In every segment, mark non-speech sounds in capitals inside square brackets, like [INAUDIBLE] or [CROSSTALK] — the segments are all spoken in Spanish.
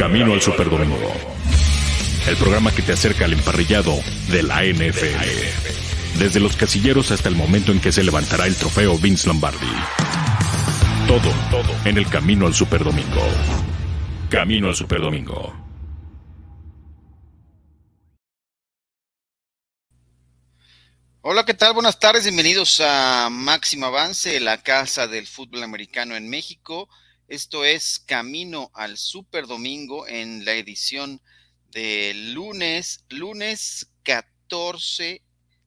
Camino al Superdomingo. El programa que te acerca al emparrillado de la NFL. Desde los casilleros hasta el momento en que se levantará el trofeo Vince Lombardi. Todo, todo en el Camino al Superdomingo. Camino al Superdomingo. Hola, ¿qué tal? Buenas tardes, bienvenidos a Máximo Avance, la casa del fútbol americano en México. Esto es Camino al Super Domingo en la edición de lunes, lunes 14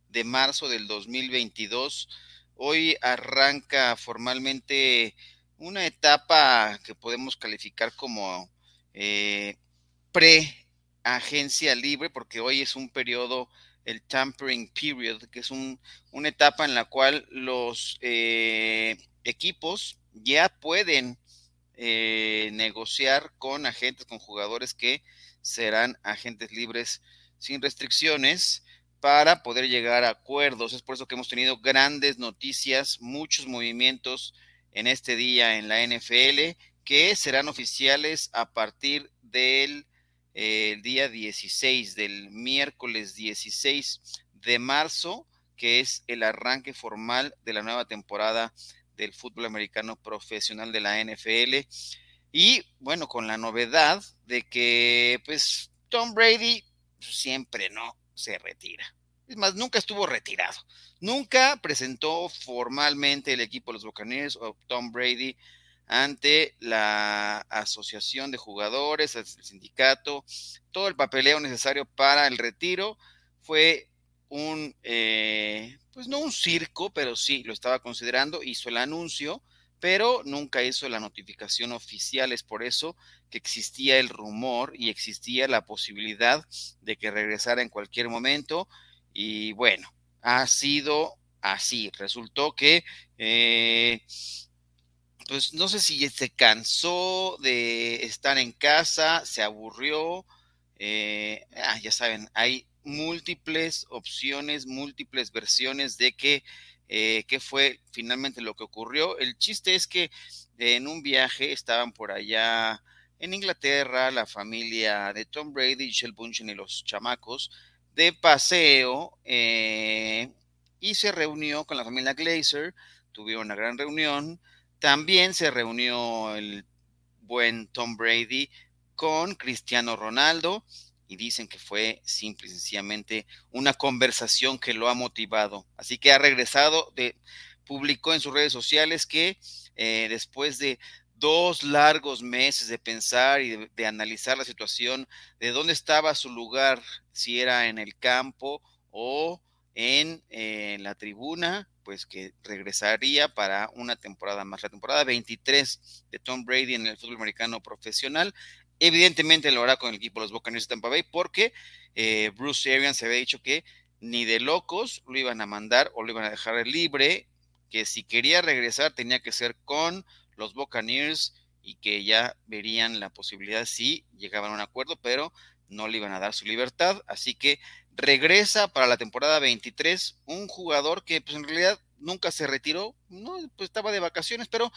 de marzo del 2022. Hoy arranca formalmente una etapa que podemos calificar como eh, pre-agencia libre, porque hoy es un periodo el tampering period, que es una etapa en la cual los eh, equipos ya pueden eh, negociar con agentes, con jugadores que serán agentes libres sin restricciones para poder llegar a acuerdos. Es por eso que hemos tenido grandes noticias, muchos movimientos en este día en la NFL que serán oficiales a partir del el día 16 del miércoles 16 de marzo, que es el arranque formal de la nueva temporada del fútbol americano profesional de la NFL. Y bueno, con la novedad de que pues Tom Brady siempre no se retira. Es más, nunca estuvo retirado. Nunca presentó formalmente el equipo de los Buccaneers o Tom Brady ante la asociación de jugadores, el sindicato, todo el papeleo necesario para el retiro. Fue un, eh, pues no un circo, pero sí lo estaba considerando, hizo el anuncio, pero nunca hizo la notificación oficial. Es por eso que existía el rumor y existía la posibilidad de que regresara en cualquier momento. Y bueno, ha sido así. Resultó que eh, pues no sé si se cansó de estar en casa, se aburrió. Eh, ah, ya saben, hay múltiples opciones, múltiples versiones de que, eh, qué fue finalmente lo que ocurrió. El chiste es que en un viaje estaban por allá en Inglaterra, la familia de Tom Brady, Shell Bunchen y los chamacos, de paseo, eh, y se reunió con la familia Glazer, tuvieron una gran reunión, también se reunió el buen Tom Brady con Cristiano Ronaldo y dicen que fue simple y sencillamente una conversación que lo ha motivado. Así que ha regresado, de, publicó en sus redes sociales que eh, después de dos largos meses de pensar y de, analizar la situación, de dónde estaba su lugar, si era en el campo o en eh, la tribuna, pues que regresaría para una temporada más, la temporada 23 de Tom Brady en el fútbol americano profesional. Evidentemente lo hará con el equipo de los Buccaneers de Tampa Bay porque eh, Bruce Arians se había dicho que ni de locos lo iban a mandar o lo iban a dejar libre, que si quería regresar tenía que ser con los Buccaneers y que ya verían la posibilidad si llegaban a un acuerdo, pero no le iban a dar su libertad. Así que regresa para la temporada 23 un jugador que pues en realidad nunca se retiró, no, pues estaba de vacaciones, pero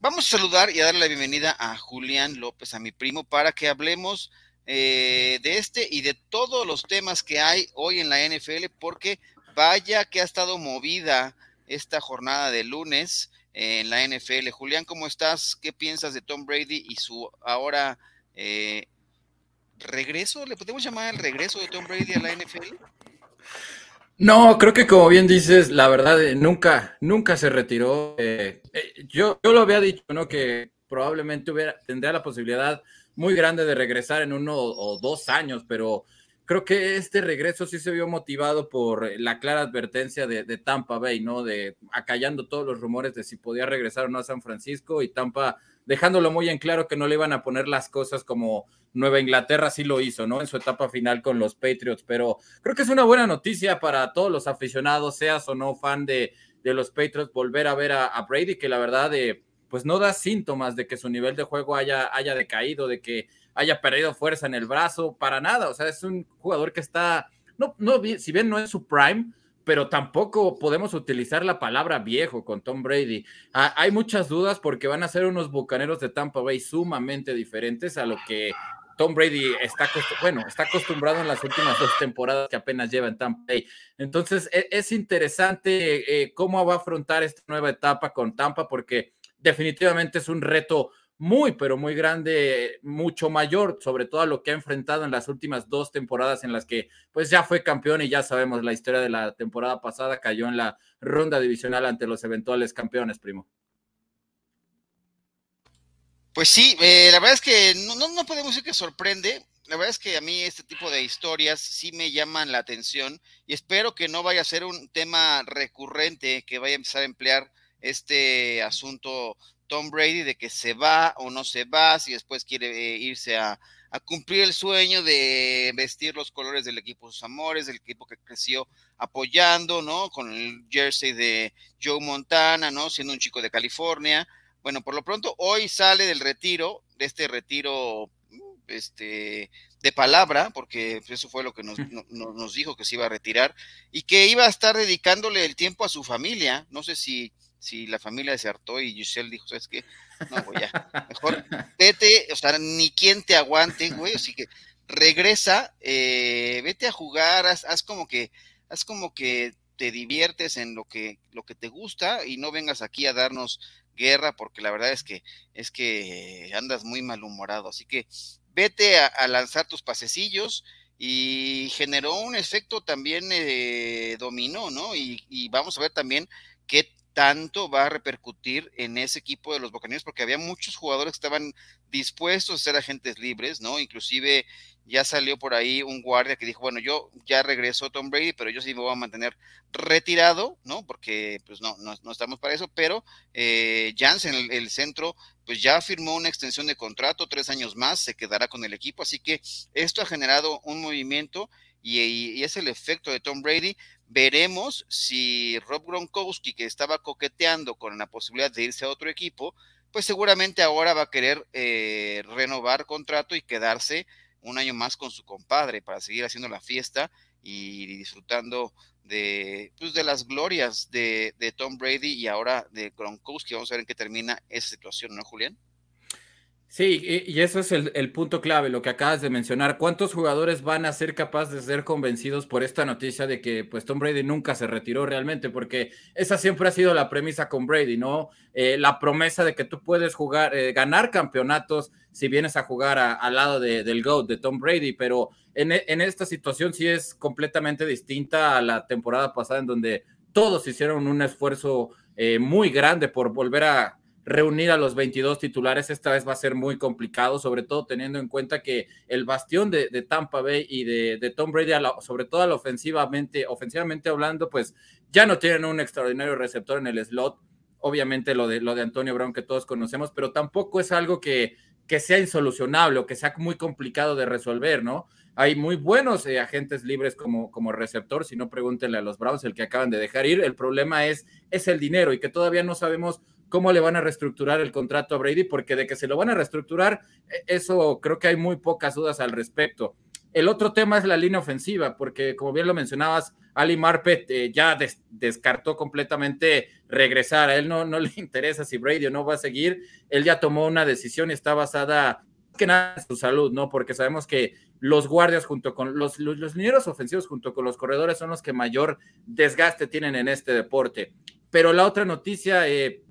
vamos a saludar y a darle la bienvenida a Julián López, a mi primo, para que hablemos eh, de este y de todos los temas que hay hoy en la NFL, porque vaya que ha estado movida esta jornada de lunes en la NFL. Julián, ¿cómo estás? ¿Qué piensas de Tom Brady y su ahora eh, regreso, ¿le podemos llamar el regreso de Tom Brady a la NFL? No, creo que como bien dices, la verdad, eh, nunca, nunca se retiró. Eh, eh, yo, yo lo había dicho, ¿no? Que probablemente hubiera, tendría la posibilidad muy grande de regresar en uno o dos años, pero creo que este regreso sí se vio motivado por la clara advertencia de, de, Tampa Bay, ¿no? De acallando todos los rumores de si podía regresar o no a San Francisco y Tampa dejándolo muy en claro que no le iban a poner las cosas como Nueva Inglaterra sí lo hizo, ¿no? En su etapa final con los Patriots, pero creo que es una buena noticia para todos los aficionados, seas o no fan de, de los Patriots, volver a ver a, Brady, que la verdad, eh, pues no da síntomas de que su nivel de juego haya, haya decaído, de que haya perdido fuerza en el brazo, para nada, o sea, es un jugador que está, no, no, si bien no es su prime, pero tampoco podemos utilizar la palabra viejo con Tom Brady. hay muchas dudas porque van a ser unos bucaneros de Tampa Bay sumamente diferentes a lo que Tom Brady está, bueno, está acostumbrado en las últimas dos temporadas que apenas lleva en Tampa Bay. Entonces, e, es, interesante eh, cómo va a afrontar esta nueva etapa con Tampa, porque definitivamente es un reto muy, pero muy grande, mucho mayor, sobre todo a lo que ha enfrentado en las últimas dos temporadas en las que pues ya fue campeón y ya sabemos la historia de la temporada pasada, cayó en la ronda divisional ante los eventuales campeones, primo. Pues sí, eh, la verdad es que no, no, podemos decir que sorprende. La verdad es que a mí este tipo de historias sí me llaman la atención y espero que no vaya a ser un tema recurrente que vaya a empezar a emplear este asunto Tom Brady de que se va o no se va, si después quiere eh, irse a, cumplir el sueño de vestir los colores del equipo sus amores, del equipo que creció apoyando, ¿no? Con el jersey de Joe Montana, ¿no? Siendo un chico de California. Bueno, por lo pronto hoy sale del retiro, de este retiro este, de palabra, porque eso fue lo que nos, nos dijo que se iba a retirar, y que iba a estar dedicándole el tiempo a su familia. No sé si si la familia se hartó y Giselle dijo, ¿sabes qué? No, güey, ya, mejor [LAUGHS] vete, o sea, ni quien te aguante, güey, así que regresa, eh, vete a jugar, haz, como que, haz como que te diviertes en lo que, lo que te gusta y no vengas aquí a darnos guerra, porque la verdad es que, es que andas muy malhumorado, así que vete a, lanzar tus pasecillos, y generó un efecto también eh, dominó, ¿no? Y, y, vamos a ver también qué tanto va a repercutir en ese equipo de los Buccaneers, porque había muchos jugadores que estaban dispuestos a ser agentes libres, ¿no? Inclusive ya salió por ahí un guardia que dijo, bueno, yo ya regreso Tom Brady, pero yo sí me voy a mantener retirado, ¿no? Porque pues no, no, estamos para eso, pero eh, Jansen, el, centro, pues ya firmó una extensión de contrato, tres años más, se quedará con el equipo, así que esto ha generado un movimiento y, es el efecto de Tom Brady. Veremos si Rob Gronkowski, que estaba coqueteando con la posibilidad de irse a otro equipo, pues seguramente ahora va a querer eh, renovar contrato y quedarse un año más con su compadre para seguir haciendo la fiesta y disfrutando de, pues, de las glorias de, de Tom Brady y ahora de Gronkowski. Vamos a ver en qué termina esa situación, ¿no, Julián? Sí, y eso es el, punto clave, lo que acabas de mencionar. ¿Cuántos jugadores van a ser capaces de ser convencidos por esta noticia de que pues Tom Brady nunca se retiró realmente? Porque esa siempre ha sido la premisa con Brady, ¿no? Eh, la promesa de que tú puedes jugar, eh, ganar campeonatos si vienes a jugar al lado del GOAT, de Tom Brady, pero en, esta situación sí es completamente distinta a la temporada pasada en donde todos hicieron un esfuerzo eh, muy grande por volver a reunir a los 22 titulares esta vez va a ser muy complicado, sobre todo teniendo en cuenta que el bastión de, Tampa Bay y de, Tom Brady, sobre todo ofensivamente, ofensivamente hablando, pues ya no tienen un extraordinario receptor en el slot. Obviamente lo de, lo de Antonio Brown que todos conocemos, pero tampoco es algo que, que sea insolucionable o que sea muy complicado de resolver, ¿no? Hay muy buenos eh, agentes libres como, como receptor, si no pregúntenle a los Browns el que acaban de dejar ir. El problema es, es el dinero y que todavía no sabemos cómo le van a reestructurar el contrato a Brady, porque de que se lo van a reestructurar, e, eso creo que hay muy pocas dudas al respecto. El otro tema es la línea ofensiva, porque como bien lo mencionabas, Ali Marpet eh, ya descartó completamente regresar. A él no, no [LAUGHS] le interesa si Brady o no va a seguir. Él ya tomó una decisión y está basada que nada en su salud, ¿no? Porque sabemos que los guardias junto con los, los, los ofensivos junto con los corredores son los que mayor desgaste tienen en este deporte. Pero la otra noticia, eh,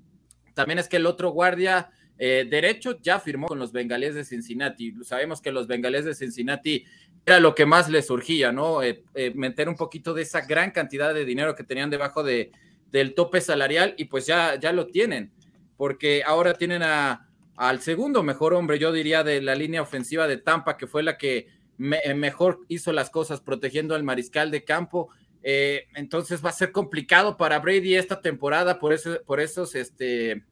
también es que el otro guardia eh, derecho ya firmó con los bengalíes de Cincinnati. Sabemos que los bengalíes de Cincinnati era lo que más les surgía, ¿no? Eh, eh, meter un poquito de esa gran cantidad de dinero que tenían debajo de, del tope salarial y pues ya, ya lo tienen, porque ahora tienen a, al segundo mejor hombre, yo diría, de la línea ofensiva de Tampa, que fue la que mejor hizo las cosas protegiendo al mariscal de campo. Entonces va a ser complicado para Brady esta temporada por, eso, por esos este,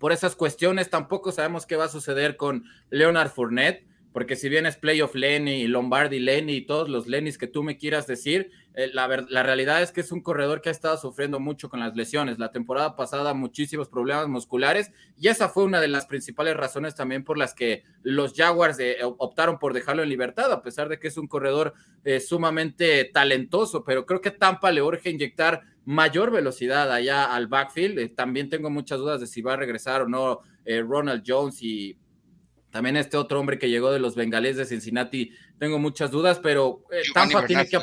por esas cuestiones. Tampoco sabemos qué va a suceder con Leonard Fournette, porque si bien es playoff Lenny, Lombardi Lenny y todos los Lennys que tú me quieras decir, eh, la, la, realidad es que es un corredor que ha estado sufriendo mucho con las lesiones. La temporada pasada muchísimos problemas musculares y esa fue una de las principales razones también por las que los Jaguars eh, optaron por dejarlo en libertad, a pesar de que es un corredor eh, sumamente talentoso, pero creo que Tampa le urge inyectar mayor velocidad allá al backfield. Eh, también tengo muchas dudas de si va a regresar o no eh, Ronald Jones y También este otro hombre que llegó de los bengalés de Cincinnati, tengo muchas dudas, pero eh, Tampa tiene que...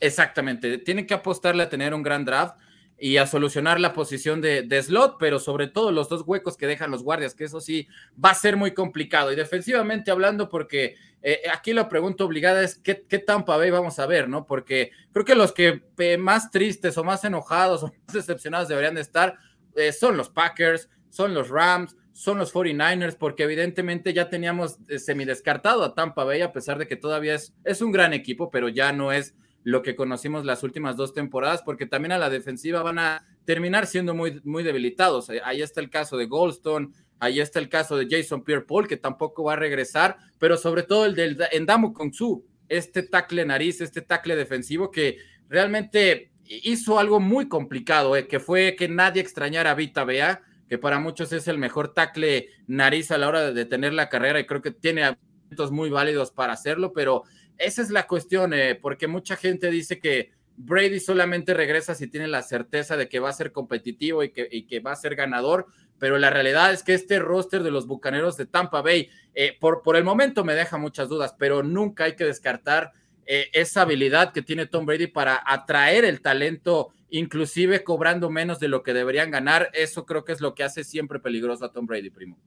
Exactamente, tiene que apostarle a tener un gran draft y a solucionar la posición de, slot, pero sobre todo los dos huecos que dejan los guardias, que eso sí va a ser muy complicado. Y defensivamente hablando, porque eh, aquí la pregunta obligada es ¿qué, ¿qué, Tampa Bay vamos a ver, ¿no? Porque creo que los que eh, más tristes o más enojados o [LAUGHS] más decepcionados deberían de estar eh, son los Packers, son los Rams, son los 49ers, porque evidentemente ya teníamos semidescartado a Tampa Bay, a pesar de que todavía es, es un gran equipo, pero ya no es lo que conocimos las últimas dos temporadas, porque también a la defensiva van a terminar siendo muy, muy debilitados. Eh, ahí está el caso de Goldstone, ahí está el caso de Jason Pierre-Paul, que tampoco va a regresar, pero sobre todo el del Endamu Kongsu, este tackle nariz, este tackle defensivo que realmente hizo algo muy complicado, eh, que fue que nadie extrañara a Vita Bea, que para muchos es el mejor tackle nariz a la hora de detener la carrera y creo que tiene argumentos muy válidos para hacerlo, pero esa es la cuestión, eh, porque mucha gente dice que Brady solamente regresa si tiene la certeza de que va a ser competitivo y que, va a ser ganador, pero la realidad es que este roster de los Bucaneros de Tampa Bay, eh, por, el momento me deja muchas dudas, pero nunca hay que descartar eh, esa habilidad que tiene Tom Brady para atraer el talento, inclusive cobrando menos de lo que deberían ganar. Eso creo que es lo que hace siempre peligroso a Tom Brady, primo.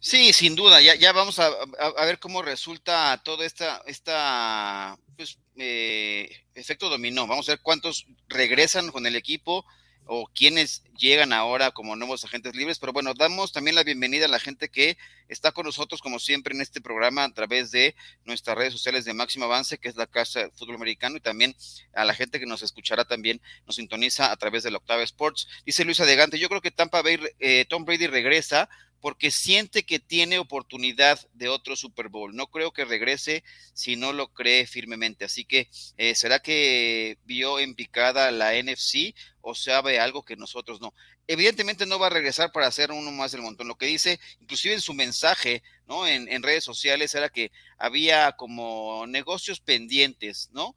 Sí, sin duda, ya, ya vamos a, ver cómo resulta todo esta, esta pues, eh, efecto dominó. Vamos a ver cuántos regresan con el equipo o quienes llegan ahora como nuevos agentes libres. Pero bueno, damos también la bienvenida a la gente que está con nosotros, como siempre, en este programa a través de nuestras redes sociales de Máximo Avance, que es la Casa de Fútbol Americano, y también a la gente que nos escuchará también, nos sintoniza a través de la Octava Sports. Dice Luisa Degante, yo creo que Tampa Bay, eh, Tom Brady regresa porque siente que tiene oportunidad de otro Super Bowl. No creo que regrese si no lo cree firmemente. Así que, eh, ¿será que vio en picada la NFC o sabe algo que nosotros no? Evidentemente no va a regresar para hacer uno más del montón. Lo que dice, inclusive en su mensaje, ¿no? En, en redes sociales era que había como negocios pendientes, ¿no?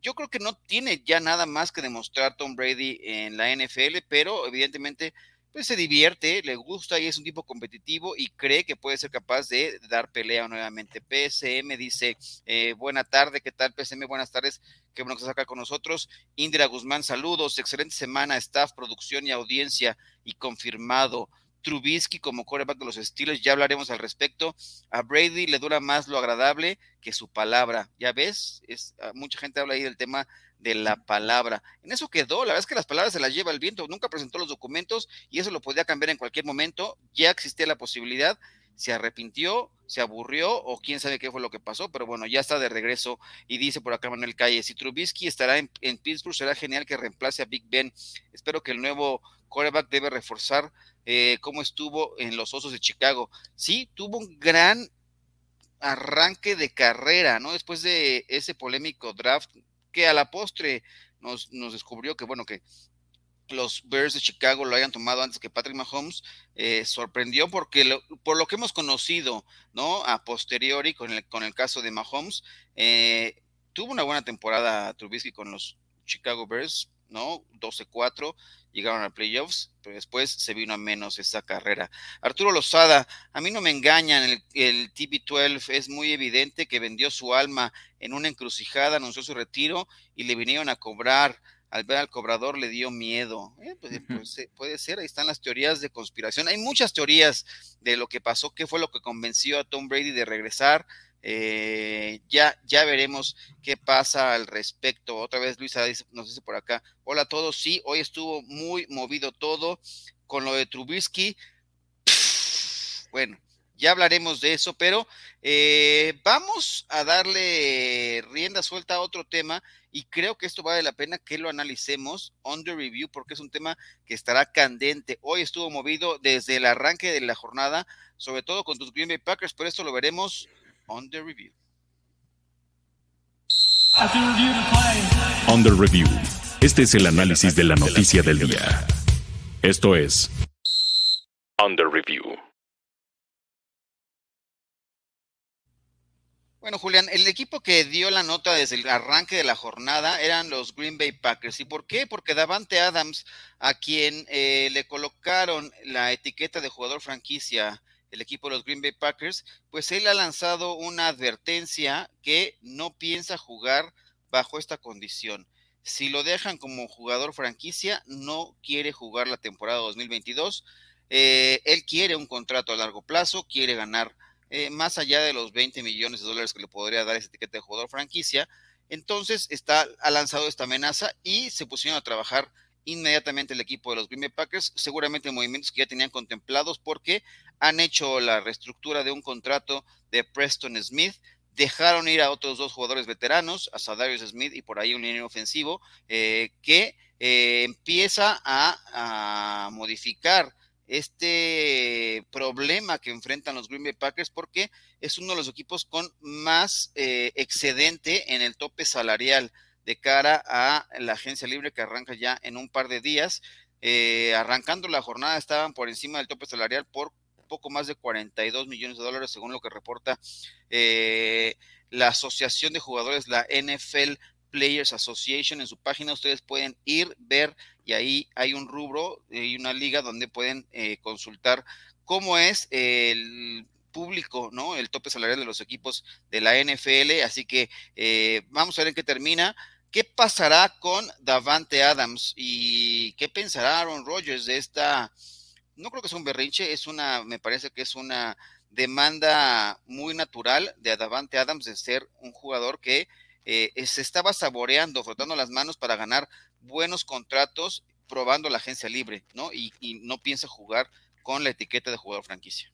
Yo creo que no tiene ya nada más que demostrar Tom Brady en la NFL, pero evidentemente pues se divierte, le gusta y es un tipo competitivo y cree que puede ser capaz de dar pelea nuevamente. PSM dice, eh, buena tarde, ¿qué tal PSM? Buenas tardes, qué bueno que estás acá con nosotros. Indira Guzmán, saludos, excelente semana, staff, producción y audiencia y confirmado. Trubisky como coreback de los estilos, ya hablaremos al respecto. A Brady le dura más lo agradable que su palabra. Ya ves, es, ah, mucha gente habla ahí del tema de la palabra. En eso quedó, la verdad es que las palabras se las lleva el viento, nunca presentó los documentos y eso lo podía cambiar en cualquier momento, ya existía la posibilidad, se arrepintió, se aburrió o quién sabe qué fue lo que pasó, pero bueno, ya está de regreso y dice por acá Manuel Calle, si Trubisky estará en, Pittsburgh, será genial que reemplace a Big Ben. Espero que el nuevo quarterback debe reforzar eh, cómo estuvo en los Osos de Chicago. Sí, tuvo un gran arranque de carrera, ¿no? Después de ese polémico draft que a la postre nos, nos descubrió que, bueno, que los Bears de Chicago lo hayan tomado antes que Patrick Mahomes, eh, sorprendió porque por lo que hemos conocido, ¿no? A posteriori con el, con el caso de Mahomes, eh, tuvo una buena temporada Trubisky con los Chicago Bears, ¿no? 12-4, llegaron a playoffs, pero después se vino a menos esa carrera. Arturo Lozada, a mí no me engañan, el, el TB12 es muy evidente que vendió su alma en una encrucijada, anunció su retiro y le vinieron a cobrar. Al ver al cobrador le dio miedo. Eh, pues, pues eh, puede ser, ahí están las teorías de conspiración. Hay muchas teorías de lo que pasó, qué fue lo que convenció a Tom Brady de regresar. Eh, ya, ya veremos qué pasa al respecto. Otra vez Luisa nos dice por acá, hola a todos, sí, hoy estuvo muy movido todo con lo de Trubisky. bueno, ya hablaremos de eso, pero eh, vamos a darle rienda suelta a otro tema y creo que esto vale la pena que lo analicemos on the review porque es un tema que estará candente. Hoy estuvo movido desde el arranque de la jornada, sobre todo con tus Green Bay Packers, pero esto lo veremos On the Review. On the Review. Este es el análisis de la noticia del día. Esto es On the Review. Bueno, Julián, el equipo que dio la nota desde el arranque de la jornada eran los Green Bay Packers. ¿Y por qué? Porque Davante Adams, a quien eh, le colocaron la etiqueta de jugador franquicia el equipo de los Green Bay Packers, pues él ha lanzado una advertencia que no piensa jugar bajo esta condición. Si lo dejan como jugador franquicia, no quiere jugar la temporada 2022. Eh, él quiere un contrato a largo plazo, quiere ganar eh, más allá de los 20 millones de dólares que le podría dar esa etiqueta de jugador franquicia. Entonces está, ha lanzado esta amenaza y se pusieron a trabajar inmediatamente el equipo de los Green Bay Packers, seguramente movimientos que ya tenían contemplados porque han hecho la reestructura de un contrato de Preston Smith, dejaron ir a otros dos jugadores veteranos, a Sadarius Smith y por ahí un línea ofensivo, eh, que eh, empieza a, modificar este problema que enfrentan los Green Bay Packers porque es uno de los equipos con más eh, excedente en el tope salarial de cara a la agencia libre que arranca ya en un par de días. Eh, arrancando la jornada estaban por encima del tope salarial por poco más de 42 millones de dólares, según lo que reporta eh, la Asociación de Jugadores, la NFL Players Association. En su página ustedes pueden ir, ver, y ahí hay un rubro y una liga donde pueden eh, consultar cómo es el público, ¿no? El tope salarial de los equipos de la NFL. Así que vamos a ver en qué termina. ¿Qué pasará con Davante Adams y qué pensará Aaron Rodgers de esta? No creo que sea un berrinche, es una, me parece que es una demanda muy natural de Davante Adams de ser un jugador que eh, se estaba saboreando, frotando las manos para ganar buenos contratos, probando la agencia libre, ¿no? Y no piensa jugar con la etiqueta de jugador franquicia.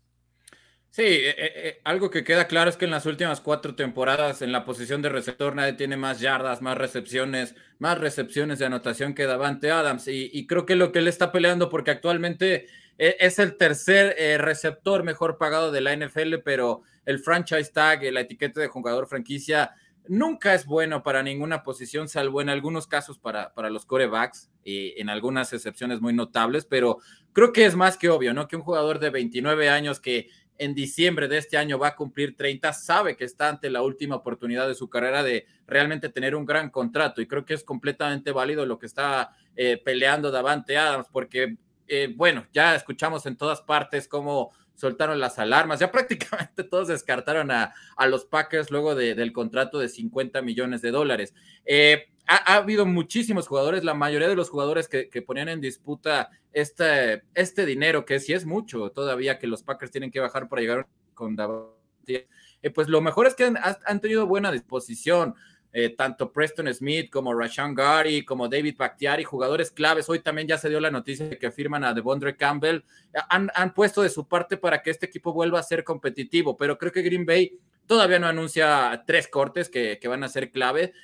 Sí, eh, eh, eh, algo que queda claro es que en las últimas cuatro temporadas en la posición de receptor nadie tiene más yardas, más recepciones, más recepciones de anotación que Davante Adams. Y, creo que lo que él está peleando, porque actualmente es el tercer receptor mejor pagado de la NFL, pero el franchise tag, la etiqueta de jugador franquicia, nunca es bueno para ninguna posición, salvo en algunos casos para, para los corebacks y en algunas excepciones muy notables, pero creo que es más que obvio, ¿no? Que un jugador de 29 años que en diciembre de este año va a cumplir 30, sabe que está ante la última oportunidad de su carrera de realmente tener un gran contrato y creo que es completamente válido lo que está eh, peleando Davante Adams porque, eh, bueno, ya escuchamos en todas partes cómo soltaron las alarmas, ya [LAUGHS] prácticamente todos descartaron a, los Packers luego del contrato de 50 millones de dólares. Eh, ha, habido muchísimos jugadores, la mayoría de los jugadores que, ponían en disputa este, este dinero, que sí es mucho todavía que los Packers tienen que bajar para llegar con eh, pues lo mejor es que han, tenido buena disposición. Eh, tanto Preston Smith como Rashan Gary, como David Bakhtiari, jugadores claves. Hoy también ya se dio la noticia de que firman a Devondre Campbell. Han, han, puesto de su parte para que este equipo vuelva a ser competitivo, pero creo que Green Bay todavía no anuncia tres cortes que, que van a ser clave.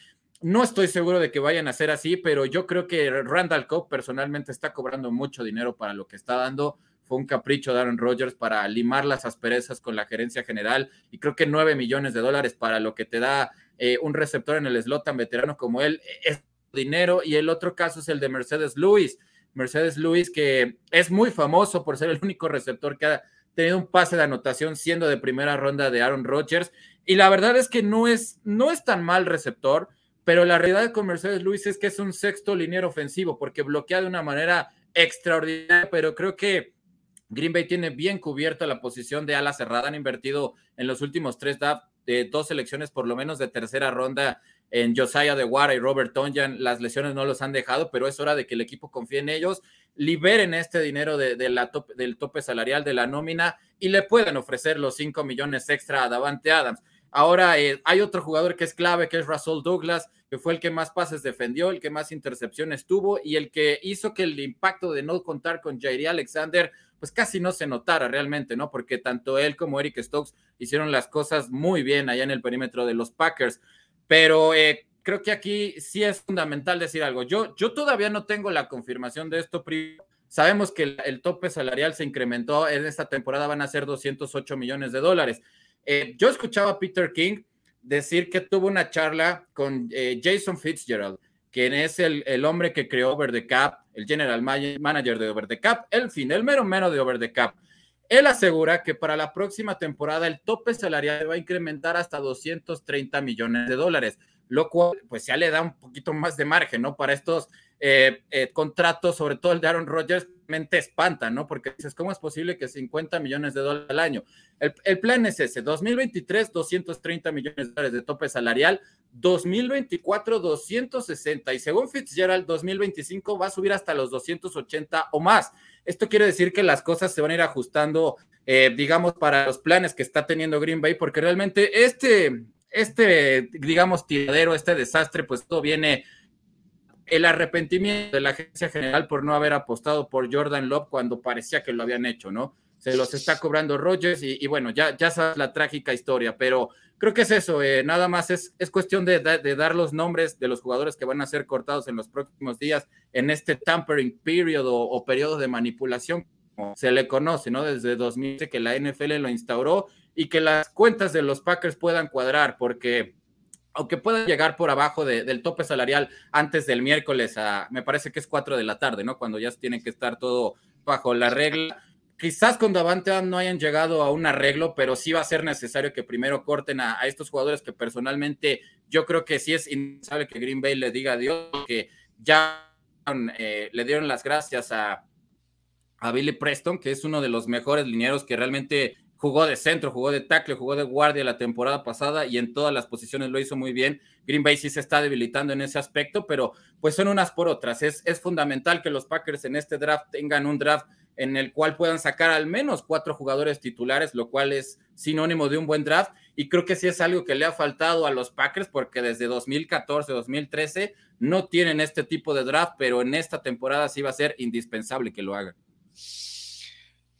No estoy seguro de que vayan a ser así, pero yo creo que Randall Cobb personalmente está cobrando mucho dinero para lo que está dando. Fue un capricho de Aaron Rodgers para limar las asperezas con la gerencia general y creo que nueve millones de dólares para lo que te da eh, un receptor en el slot tan veterano como él es dinero. Y el otro caso es el de Mercedes Lewis. Mercedes Lewis, que es muy famoso por ser el único receptor que ha tenido un pase de anotación siendo de primera ronda de Aaron Rodgers. Y la verdad es que no es, no es tan mal receptor pero la realidad con Mercedes Luis es que es un sexto liniero ofensivo porque bloquea de una manera extraordinaria, pero creo que Green Bay tiene bien cubierta la posición de ala cerrada. Han invertido en los últimos tres de dos selecciones, por lo menos de tercera ronda, en Josiah de Guara y Robert Tonjan. Las lesiones no los han dejado, pero es hora de que el equipo confíe en ellos, liberen este dinero de, la del tope salarial de la nómina y le puedan ofrecer los cinco millones extra a Davante Adams. Ahora eh, hay otro jugador que es clave, que es Russell Douglas, que fue el que más pases defendió, el que más intercepciones tuvo y el que hizo que el impacto de no contar con Jairi Alexander, pues casi no se notara realmente, ¿no? Porque tanto él como Eric Stokes hicieron las cosas muy bien allá en el perímetro de los Packers. Pero eh, creo que aquí sí es fundamental decir algo. Yo, yo todavía no tengo la confirmación de esto. Sabemos que el, tope salarial se incrementó. En esta temporada van a ser 208 millones de dólares. Eh, yo escuchaba a Peter King decir que tuvo una charla con eh, Jason Fitzgerald, quien es el, hombre que creó Over the Cap, el general manager de Over the Cap, el fin, el mero mero de Over the Cap. Él asegura que para la próxima temporada el tope salarial va a incrementar hasta 230 millones de dólares, lo cual pues ya le da un poquito más de margen, ¿no? Para estos eh, eh, contratos, sobre todo el de Aaron Rodgers, mente espanta, ¿no? Porque dices, ¿cómo es posible que 50 millones de dólares al año? El, plan es ese, 2023, 230 millones de dólares de tope salarial, 2024, 260 y según Fitzgerald, 2025 va a subir hasta los 280 o más. Esto quiere decir que las cosas se van a ir ajustando, eh, digamos, para los planes que está teniendo Green Bay, porque realmente este, este, digamos, tiradero, este desastre, pues todo viene el arrepentimiento de la agencia general por no haber apostado por Jordan Love cuando parecía que lo habían hecho, ¿no? Se los está cobrando Rogers y, bueno, ya, ya sabes la trágica historia, pero creo que es eso, eh, nada más es, es cuestión de, dar los nombres de los jugadores que van a ser cortados en los próximos días en este tampering period o, periodo de manipulación, como se le conoce, ¿no? Desde 2000 que la NFL lo instauró y que las cuentas de los Packers puedan cuadrar, porque aunque puedan llegar por abajo del tope salarial antes del miércoles a, me parece que es 4 de la tarde, ¿no? Cuando ya tienen que estar todo bajo la regla quizás con Davante no hayan llegado a un arreglo, pero sí va a ser necesario que primero corten a, estos jugadores que personalmente yo creo que sí es indispensable que Green Bay le diga adiós, que ya eh, le dieron las gracias a, a Billy Preston, que es uno de los mejores linieros que realmente jugó de centro, jugó de tackle, jugó de guardia la temporada pasada y en todas las posiciones lo hizo muy bien. Green Bay sí se está debilitando en ese aspecto, pero pues son unas por otras. Es, es fundamental que los Packers en este draft tengan un draft en el cual puedan sacar al menos cuatro jugadores titulares, lo cual es sinónimo de un buen draft. Y creo que sí es algo que le ha faltado a los Packers porque desde 2014, 2013 no tienen este tipo de draft, pero en esta temporada sí va a ser indispensable que lo hagan.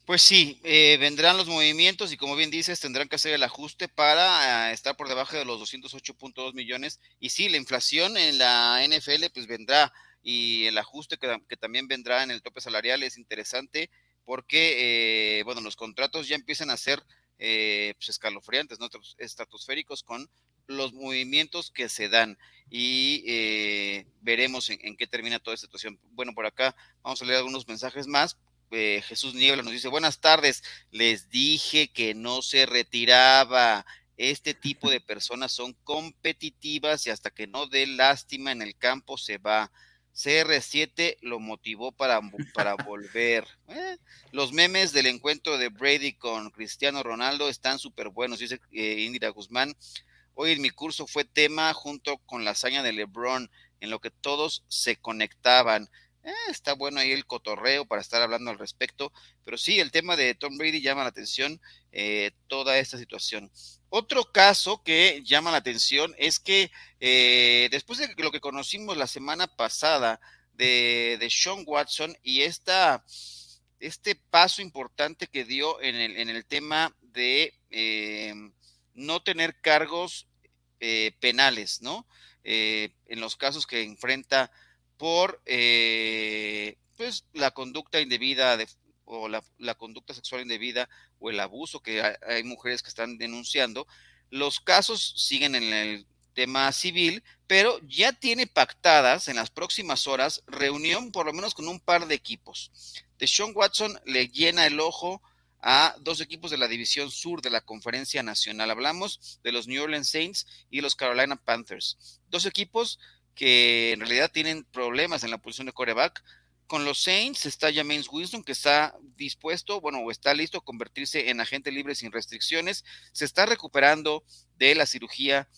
Pues sí, eh, vendrán los movimientos y como bien dices, tendrán que hacer el ajuste para eh, estar por debajo de los 208.2 millones. Y sí, la inflación en la NFL pues vendrá y el ajuste que, también vendrá en el tope salarial es interesante porque, eh, bueno, los contratos ya empiezan a ser eh, pues escalofriantes, ¿no? estratosféricos con los movimientos que se dan y eh, veremos en, qué termina toda esta situación. Bueno, por acá vamos a leer algunos mensajes más. Jesús Niebla nos dice, buenas tardes, les dije que no se retiraba. Este tipo [LAUGHS] de personas son competitivas y hasta que no dé lástima en el campo se va. CR7 lo motivó para, para volver. Eh, los memes del encuentro de Brady con Cristiano Ronaldo están súper buenos, dice eh, Indira Guzmán. Hoy en mi curso fue tema junto con la hazaña de LeBron, en lo que todos se conectaban. Eh, está bueno ahí el cotorreo para estar hablando al respecto, pero sí, el tema de Tom Brady llama la atención toda esta situación. Otro caso que llama la atención es que eh, después de lo que conocimos la semana pasada de, de Sean Watson y esta, este paso importante que dio en el, en el tema de eh, no tener cargos eh, penales, ¿no? en los casos que enfrenta por pues la conducta indebida de, o la, conducta sexual indebida o el abuso que hay, mujeres que están denunciando, los casos siguen en el tema civil, pero ya tiene pactadas en las próximas horas reunión por lo menos con un par de equipos. De Sean Watson le llena el ojo a dos equipos de la división sur de la conferencia nacional. Hablamos de los New Orleans Saints y los Carolina Panthers. Dos equipos que en realidad tienen problemas en la posición de coreback con los Saints está James Winston, que está dispuesto, bueno, o está listo a convertirse en agente libre sin restricciones. Se está recuperando de la cirugía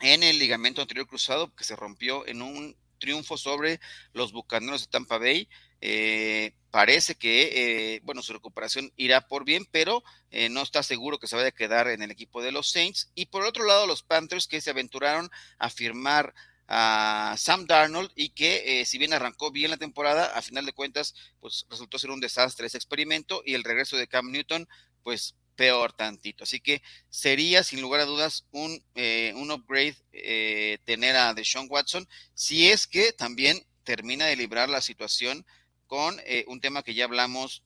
en el ligamento anterior cruzado que se rompió en un triunfo sobre los Bucaneros de Tampa Bay. Eh, parece que, eh, bueno, su recuperación irá por bien, pero eh, no está seguro que se vaya a quedar en el equipo de los Saints. Y por otro lado, los Panthers que se aventuraron a firmar a Sam Darnold y que eh, si bien arrancó bien la temporada, a final de cuentas, pues resultó ser un desastre ese experimento y el regreso de Cam Newton, pues peor tantito. Así que sería sin lugar a dudas un, eh, un upgrade eh, tener a Deshaun Watson si es que también termina de librar la situación con un tema que ya hablamos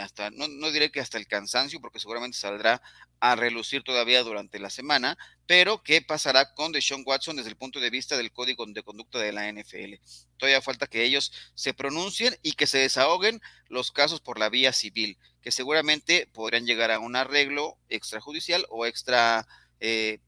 hasta, no, no diré que hasta el cansancio, porque seguramente saldrá a relucir todavía durante la semana, pero ¿qué pasará con Deshaun Watson desde el punto de vista del código de conducta de la NFL? Todavía falta que ellos se pronuncien y que se desahoguen los casos por la vía civil, que seguramente podrían llegar a un arreglo extrajudicial o extra eh,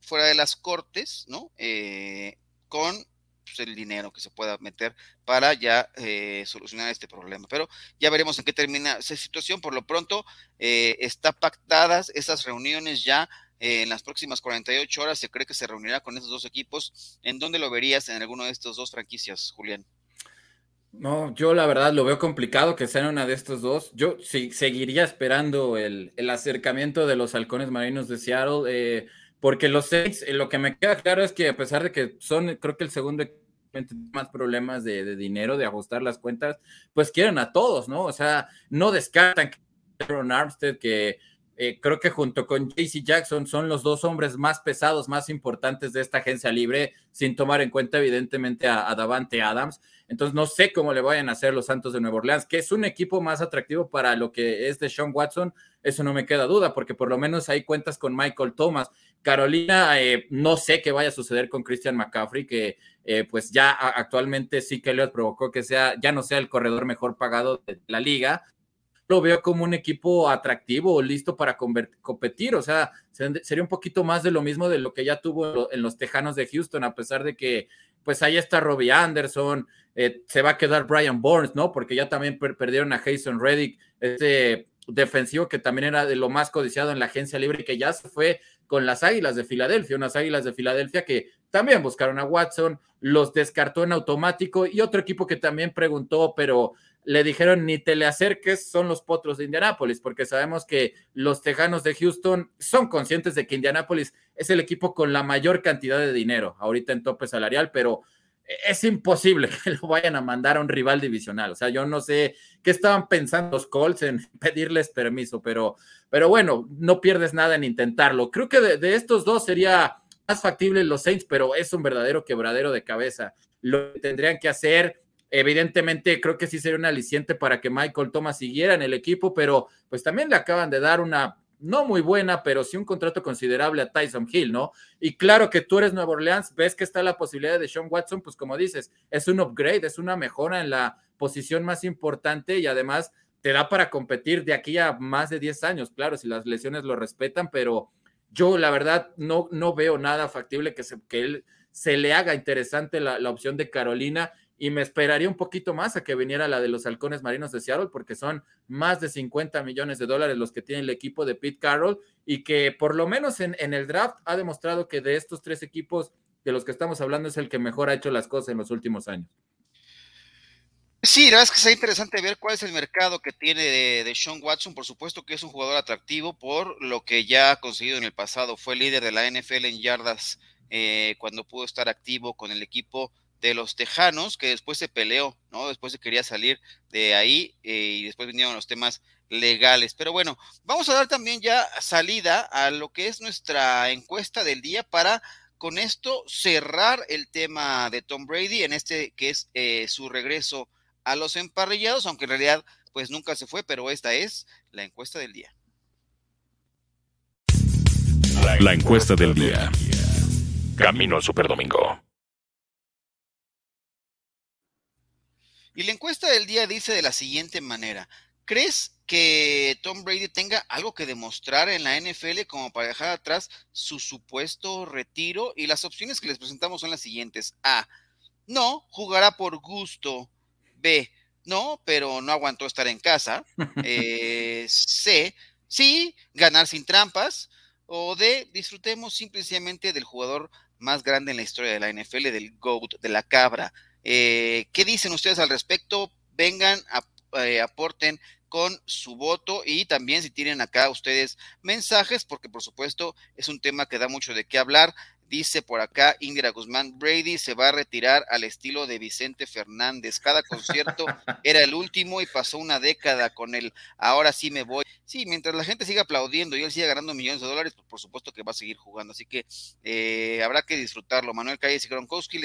fuera de las cortes, ¿no? Eh, con pues, el dinero que se pueda meter para ya eh, solucionar este problema. Pero ya veremos en qué termina esa situación. Por lo pronto, eh, está pactadas esas reuniones ya en las próximas 48 horas. Se cree que se reunirá con esos dos equipos. ¿En dónde lo verías en alguno de estos dos franquicias, Julián? No, yo la verdad lo veo complicado que sean una de estos dos. Yo sí, seguiría esperando el, acercamiento de los halcones marinos de Seattle, eh, porque los Saints, eh, lo que me queda claro es que a pesar de que son, creo que el segundo más problemas de, dinero, de ajustar las cuentas, pues quieren a todos, ¿no? O sea, no descartan que Aaron Armstead, que eh, creo que junto con JC Jackson son los dos hombres más pesados, más importantes de esta agencia libre, sin tomar en cuenta evidentemente a Davante Adams. Entonces no sé cómo le vayan a hacer los Santos de Nueva Orleans, que es un equipo más atractivo para lo que es de Sean Watson, eso no me queda duda, porque por lo menos ahí cuentas con Michael Thomas. Carolina, eh, no sé qué vaya a suceder con Christian McCaffrey, que eh, pues ya actualmente sí que Elliot provocó que sea, ya no sea el corredor mejor pagado de la liga. Lo veo como un equipo atractivo, listo para competir. O sea, sería un poquito más de lo mismo de lo que ya tuvo en los Tejanos de Houston, a pesar de que pues ahí está Robbie Anderson, eh, se va a quedar Brian Burns, ¿no? Porque ya también perdieron a Jason Reddick, este defensivo que también era de lo más codiciado en la agencia libre que ya se fue con las Águilas de Filadelfia, unas Águilas de Filadelfia que también buscaron a Watson, los descartó en automático y otro equipo que también preguntó, pero le dijeron ni te le acerques, son los potros de Indianápolis, porque sabemos que los Tejanos de Houston son conscientes de que Indianápolis es el equipo con la mayor cantidad de dinero ahorita en tope salarial, pero es imposible [LAUGHS] que lo vayan a mandar a un rival divisional. O sea, yo no sé qué estaban pensando los Colts en [LAUGHS] pedirles permiso, pero, pero bueno, no pierdes nada en intentarlo. Creo que de, de estos dos sería más factible los Saints, pero es un verdadero quebradero de cabeza. Lo que tendrían que hacer Evidentemente, creo que sí sería un aliciente para que Michael Thomas siguiera en el equipo, pero pues también le acaban de dar una, no muy buena, pero sí un contrato considerable a Tyson Hill, ¿no? Y claro que tú eres Nueva Orleans, ves que está la posibilidad de Sean Watson, pues como dices, es un upgrade, es una mejora en la posición más importante y además te da para competir de aquí a más de 10 años, claro, si las lesiones lo respetan, pero yo la verdad no, no veo nada factible que, se, que él se le haga interesante la, la opción de Carolina y me esperaría un poquito más a que viniera la de los halcones marinos de Seattle, porque son más de 50 millones de dólares los que tiene el equipo de Pete Carroll y que por lo menos en, el draft ha demostrado que de estos tres equipos de los que estamos hablando es el que mejor ha hecho las cosas en los últimos años. Sí, la verdad es que sea interesante ver cuál es el mercado que tiene de, de, Sean Watson. Por supuesto que es un jugador atractivo por lo que ya ha conseguido en el pasado. Fue líder de la NFL en yardas eh, cuando pudo estar activo con el equipo de los Tejanos, que después se peleó, ¿no? Después se quería salir de ahí eh, y después vinieron los temas legales. Pero bueno, vamos a dar también ya salida a lo que es nuestra encuesta del día para con esto cerrar el tema de Tom Brady en este que es eh, su regreso a los emparrillados, aunque en realidad pues nunca se fue, pero esta es la encuesta del día. La encuesta del día. Camino al Superdomingo. Y la encuesta del día dice de la siguiente manera, ¿crees que Tom Brady tenga algo que demostrar en la NFL como para dejar atrás su supuesto retiro? Y las opciones que les presentamos son las siguientes. A, no, jugará por gusto. B, no, pero no aguantó estar en casa. Eh, [LAUGHS] C, sí, ganar sin trampas. O D, disfrutemos simplemente del jugador más grande en la historia de la NFL, del GOAT, de la cabra. Eh, ¿Qué dicen ustedes al respecto? Vengan, eh, aporten con su voto y también si tienen acá ustedes mensajes, porque por supuesto es un tema que da mucho de qué hablar. Dice por acá Indira Guzmán, Brady se va a retirar al estilo de Vicente Fernández. Cada concierto [LAUGHS] era el último y pasó una década con él. Ahora sí me voy. Sí, mientras la gente siga aplaudiendo y él siga ganando millones de dólares, pues por supuesto que va a seguir jugando. Así que eh, habrá que disfrutarlo. Manuel Calles y Gronkowski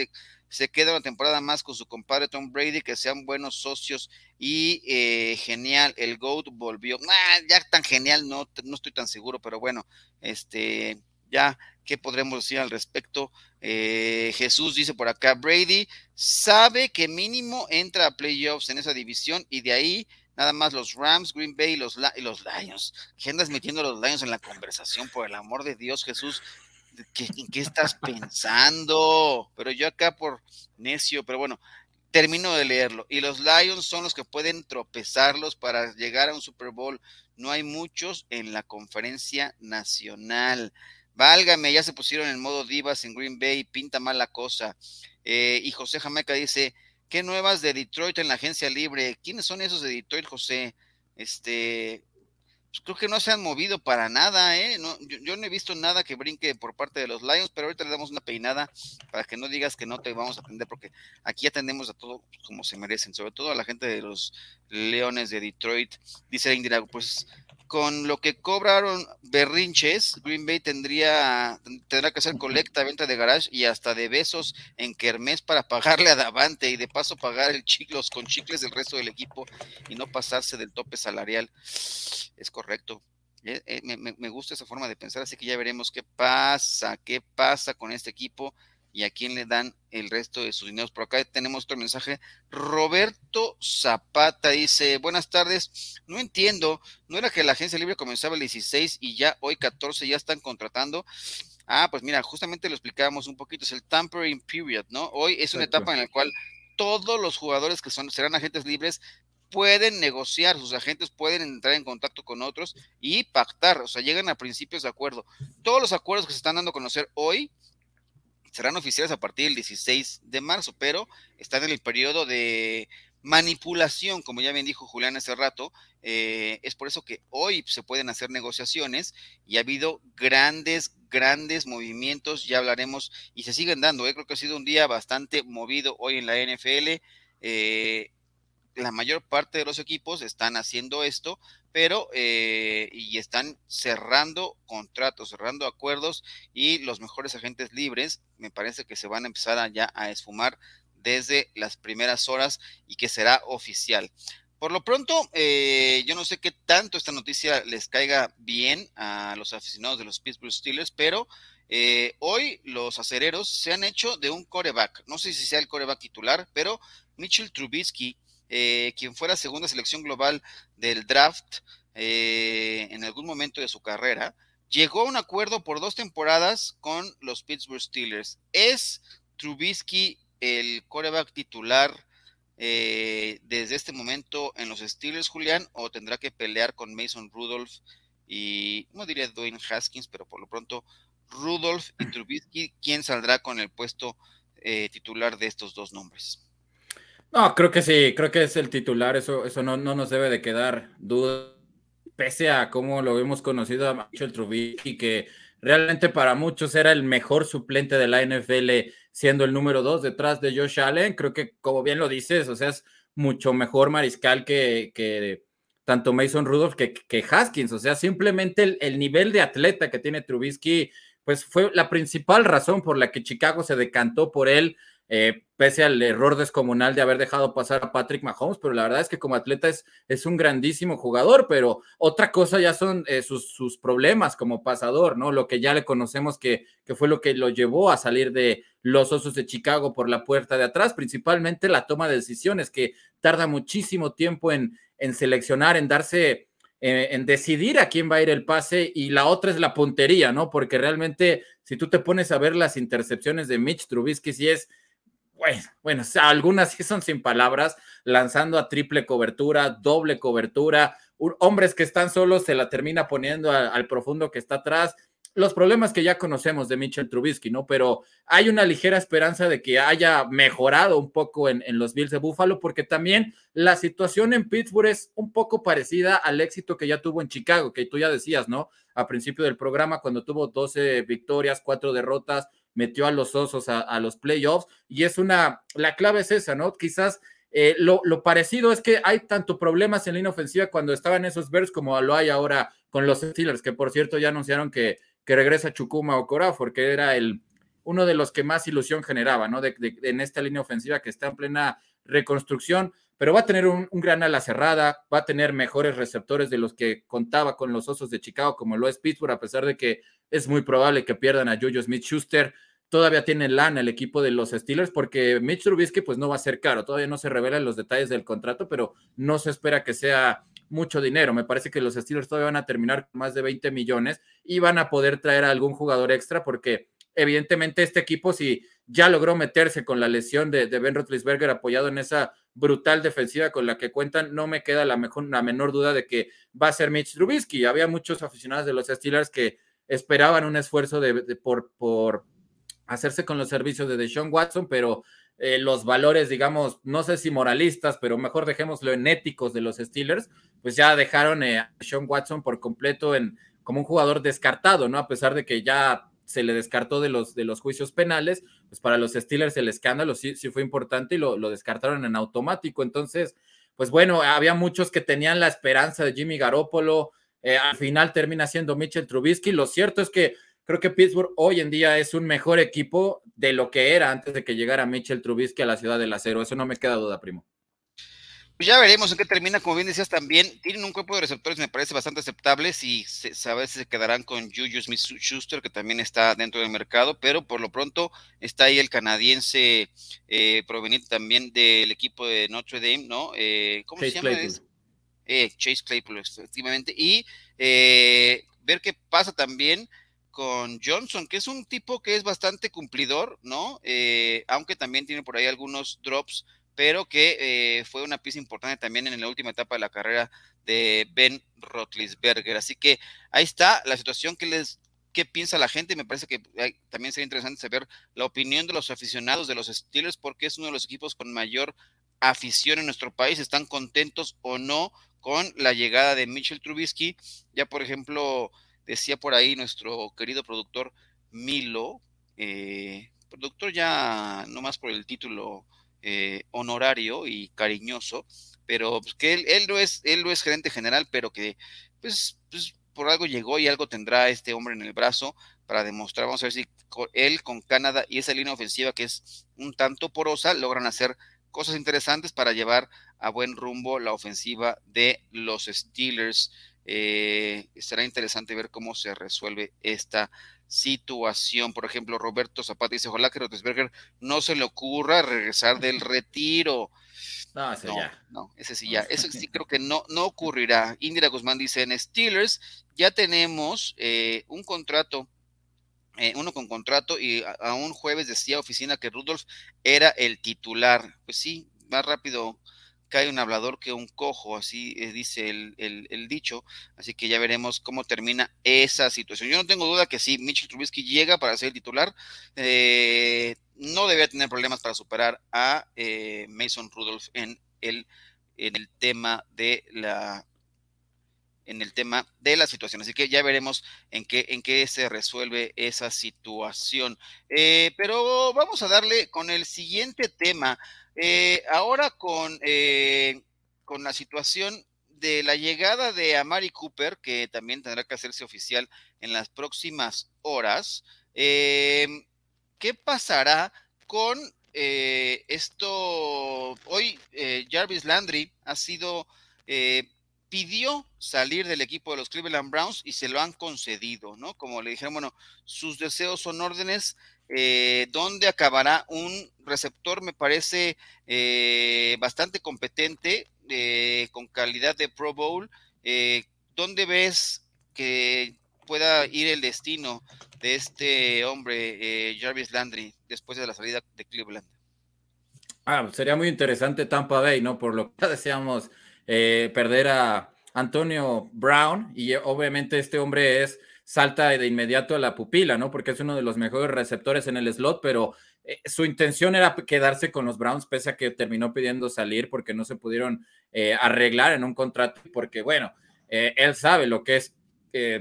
se queda una temporada más con su compadre Tom Brady, que sean buenos socios y eh, genial. El GOAT volvió. ya tan genial, no, no estoy tan seguro, pero bueno, este ya ¿Qué podremos decir al respecto? Eh, Jesús dice por acá, Brady sabe que mínimo entra a playoffs en esa división y de ahí nada más los Rams, Green Bay y los, los Lions. ¿Qué andas metiendo los Lions en la conversación? Por el amor de Dios, Jesús. ¿En qué estás pensando? Pero yo acá por necio, pero bueno, termino de leerlo. Y los Lions son los que pueden tropezarlos para llegar a un Super Bowl. No hay muchos en la conferencia nacional. Válgame, ya se pusieron en modo divas en Green Bay, pinta mal la cosa. Eh, y José Jamaica dice, ¿qué nuevas de Detroit en la agencia libre? ¿Quiénes son esos de Detroit, José? Este, pues, creo que no se han movido para nada, ¿eh? No, yo, no he visto nada que brinque por parte de los Lions, pero ahorita le damos una peinada para que no digas que no te vamos a atender, porque aquí atendemos a todo como se merecen, sobre todo a la gente de los Leones de Detroit. Dice Indira, pues con lo que cobraron berrinches, Green Bay tendría, tendrá que hacer colecta, venta de garage y hasta de besos en Kermés para pagarle a Davante y de paso pagar el chiclos con chicles del resto del equipo y no pasarse del tope salarial. Es correcto. Eh, eh, me, me gusta esa forma de pensar, así que ya veremos qué pasa, qué pasa con este equipo y a quién le dan el resto de sus dineros. Por acá tenemos otro mensaje. Roberto Zapata dice, buenas tardes, no entiendo, ¿no era que la agencia libre comenzaba el 16 y ya hoy 14 ya están contratando? Ah, pues mira, justamente lo explicábamos un poquito, es el tampering period, ¿no? Hoy es una etapa en la cual todos los jugadores que son, serán agentes libres pueden negociar, sus agentes pueden entrar en contacto con otros y pactar, o sea, llegan a principios de acuerdo. Todos los acuerdos que se están dando a conocer hoy serán oficiales a partir del 16 de marzo, pero están en el periodo de manipulación, como ya bien dijo Julián hace rato, eh, es por eso que hoy se pueden hacer negociaciones y ha habido grandes, grandes movimientos, ya hablaremos y se siguen dando, ¿eh? creo que ha sido un día bastante movido hoy en la NFL. Eh, la mayor parte de los equipos están haciendo esto, pero eh, y están cerrando contratos, cerrando acuerdos y los mejores agentes libres me parece que se van a empezar a, ya a esfumar desde las primeras horas y que será oficial. Por lo pronto, eh, yo no sé qué tanto esta noticia les caiga bien a los aficionados de los Pittsburgh Steelers, pero eh, hoy los acereros se han hecho de un coreback. No sé si sea el coreback titular, pero Mitchell Trubisky eh, quien fuera segunda selección global del draft eh, en algún momento de su carrera, llegó a un acuerdo por dos temporadas con los Pittsburgh Steelers. ¿Es Trubisky el coreback titular eh, desde este momento en los Steelers, Julián, o tendrá que pelear con Mason Rudolph y no diría Dwayne Haskins, pero por lo pronto Rudolph y Trubisky, ¿quién saldrá con el puesto titular de estos dos nombres? No, creo que sí, creo que es el titular, eso, eso no, no nos debe de quedar duda, pese a cómo lo hemos conocido a Mitchell Trubisky, que realmente para muchos era el mejor suplente de la NFL, siendo el número dos detrás de Josh Allen, creo que como bien lo dices, o sea, es mucho mejor mariscal que, que tanto Mason Rudolph que, que Haskins, o sea, simplemente el, el nivel de atleta que tiene Trubisky, pues fue la principal razón por la que Chicago se decantó por él eh, pese al error descomunal de haber dejado pasar a Patrick Mahomes, pero la verdad es que como atleta es, es un grandísimo jugador, pero otra cosa ya son eh, sus, sus, problemas como pasador, ¿no? Lo que ya le conocemos que, que fue lo que lo llevó a salir de los Osos de Chicago por la puerta de atrás, principalmente la toma de decisiones, que tarda muchísimo tiempo en, en seleccionar, en darse eh, en decidir a quién va a ir el pase y la otra es la puntería, ¿no? Porque realmente si tú te pones a ver las intercepciones de Mitch Trubisky, si es bueno, algunas sí son sin palabras, lanzando a triple cobertura, doble cobertura, hombres que están solos se la termina poniendo al profundo que está atrás. Los problemas que ya conocemos de Mitchell Trubisky, ¿no? Pero hay una ligera esperanza de que haya mejorado un poco en, en los Bills de Buffalo, porque también la situación en Pittsburgh es un poco parecida al éxito que ya tuvo en Chicago, que tú ya decías, ¿no? A principio del programa, cuando tuvo 12 victorias, 4 derrotas, metió a los osos a, los playoffs y es una, la clave es esa, ¿no? Quizás eh, lo, parecido es que hay tanto problemas en línea ofensiva cuando estaban esos Bears como lo hay ahora con los Steelers, que por cierto ya anunciaron que, que regresa Chukuma o Corafor, que era el, uno de los que más ilusión generaba, ¿no? en esta línea ofensiva que está en plena reconstrucción, pero va a tener un, gran ala cerrada, va a tener mejores receptores de los que contaba con los Osos de Chicago, como lo es Pittsburgh, a pesar de que es muy probable que pierdan a Jojo Smith Schuster. Todavía tiene lana el equipo de los Steelers porque Mitch Trubisky pues no va a ser caro. Todavía no se revelan los detalles del contrato, pero no se espera que sea mucho dinero. Me parece que los Steelers todavía van a terminar con más de 20 millones y van a poder traer a algún jugador extra porque evidentemente este equipo si ya logró meterse con la lesión de, Ben Roethlisberger apoyado en esa brutal defensiva con la que cuentan, no me queda la, mejor, la menor duda de que va a ser Mitch Trubisky. Había muchos aficionados de los Steelers que esperaban un esfuerzo de, por, por hacerse con los servicios de Deshaun Watson, pero eh, los valores, digamos, no sé si moralistas, pero mejor dejémoslo en éticos de los Steelers, pues ya dejaron eh, a Deshaun Watson por completo en como un jugador descartado, ¿no? A pesar de que ya se le descartó de los, de los juicios penales, pues para los Steelers el escándalo sí, sí fue importante y lo, lo descartaron en automático. Entonces, pues bueno, había muchos que tenían la esperanza de Jimmy Garoppolo, eh, al final termina siendo Mitchell Trubisky. Lo cierto es que creo que Pittsburgh hoy en día es un mejor equipo de lo que era antes de que llegara Mitchell Trubisky a la ciudad del acero. Eso no me queda duda, primo. Pues ya veremos en qué termina, como bien decías también, tienen un cuerpo de receptores, me parece bastante aceptable, si se, a veces se quedarán con Juju Smith-Schuster, que también está dentro del mercado, pero por lo pronto está ahí el canadiense eh, proveniente también del equipo de Notre Dame, ¿no? Eh, ¿Cómo se llama? Eh, Chase Claypool, efectivamente, y eh, ver qué pasa también con Johnson, que es un tipo que es bastante cumplidor, ¿no? aunque también tiene por ahí algunos drops pero que eh, fue una pieza importante también en la última etapa de la carrera de Ben Rotlisberger. Así que ahí está la situación que les qué piensa la gente. Me parece que también sería interesante saber la opinión de los aficionados de los Steelers, porque es uno de los equipos con mayor afición en nuestro país. ¿Están contentos o no con la llegada de Mitchell Trubisky? Ya, por ejemplo, decía por ahí nuestro querido productor Milo, eh, productor ya no más por el título eh, honorario y cariñoso, pero pues, que él, no es, él no es gerente general, pero que pues, pues, por algo llegó y algo tendrá este hombre en el brazo para demostrar, vamos a ver si él con Canadá y esa línea ofensiva que es un tanto porosa logran hacer cosas interesantes para llevar a buen rumbo la ofensiva de los Steelers. Eh, será interesante ver cómo se resuelve esta situación. Por ejemplo, Roberto Zapata dice, ojalá que Rotesberger no se le ocurra regresar del [LAUGHS] retiro. No, ese ya. No, ese sí ya. Eso sí creo que no, no ocurrirá. Indira Guzmán dice, en Steelers ya tenemos eh, un contrato, eh, uno con contrato y a, un jueves decía oficina que Rudolf era el titular. Pues sí, más rápido cae un hablador que un cojo, así eh, dice el, dicho, así que ya veremos cómo termina esa situación. Yo no tengo duda que si Mitchell Trubisky llega para ser el titular, eh, no debe tener problemas para superar a eh, Mason Rudolph en el, en el tema de la en el tema de la situación. Así que ya veremos en qué, en qué se resuelve esa situación. pero vamos a darle con el siguiente tema. Eh, ahora con, eh, con la situación de la llegada de Amari Cooper, que también tendrá que hacerse oficial en las próximas horas, eh, ¿qué pasará con esto? Hoy Jarvis Landry ha sido, pidió salir del equipo de los Cleveland Browns y se lo han concedido, ¿no? Como le dijeron, bueno, sus deseos son órdenes, eh, donde acabará un receptor, me parece, eh, bastante competente, eh, con calidad de Pro Bowl. ¿Dónde ves que pueda ir el destino de este hombre, Jarvis Landry, después de la salida de Cleveland? Ah, sería muy interesante Tampa Bay, ¿no? Por lo que deseamos perder a Antonio Brown y obviamente este hombre es salta de inmediato a la pupila, ¿no? Porque es uno de los mejores receptores en el slot, pero eh, su intención era quedarse con los Browns, pese a que terminó pidiendo salir porque no se pudieron eh, arreglar en un contrato, porque bueno, eh, él sabe lo que es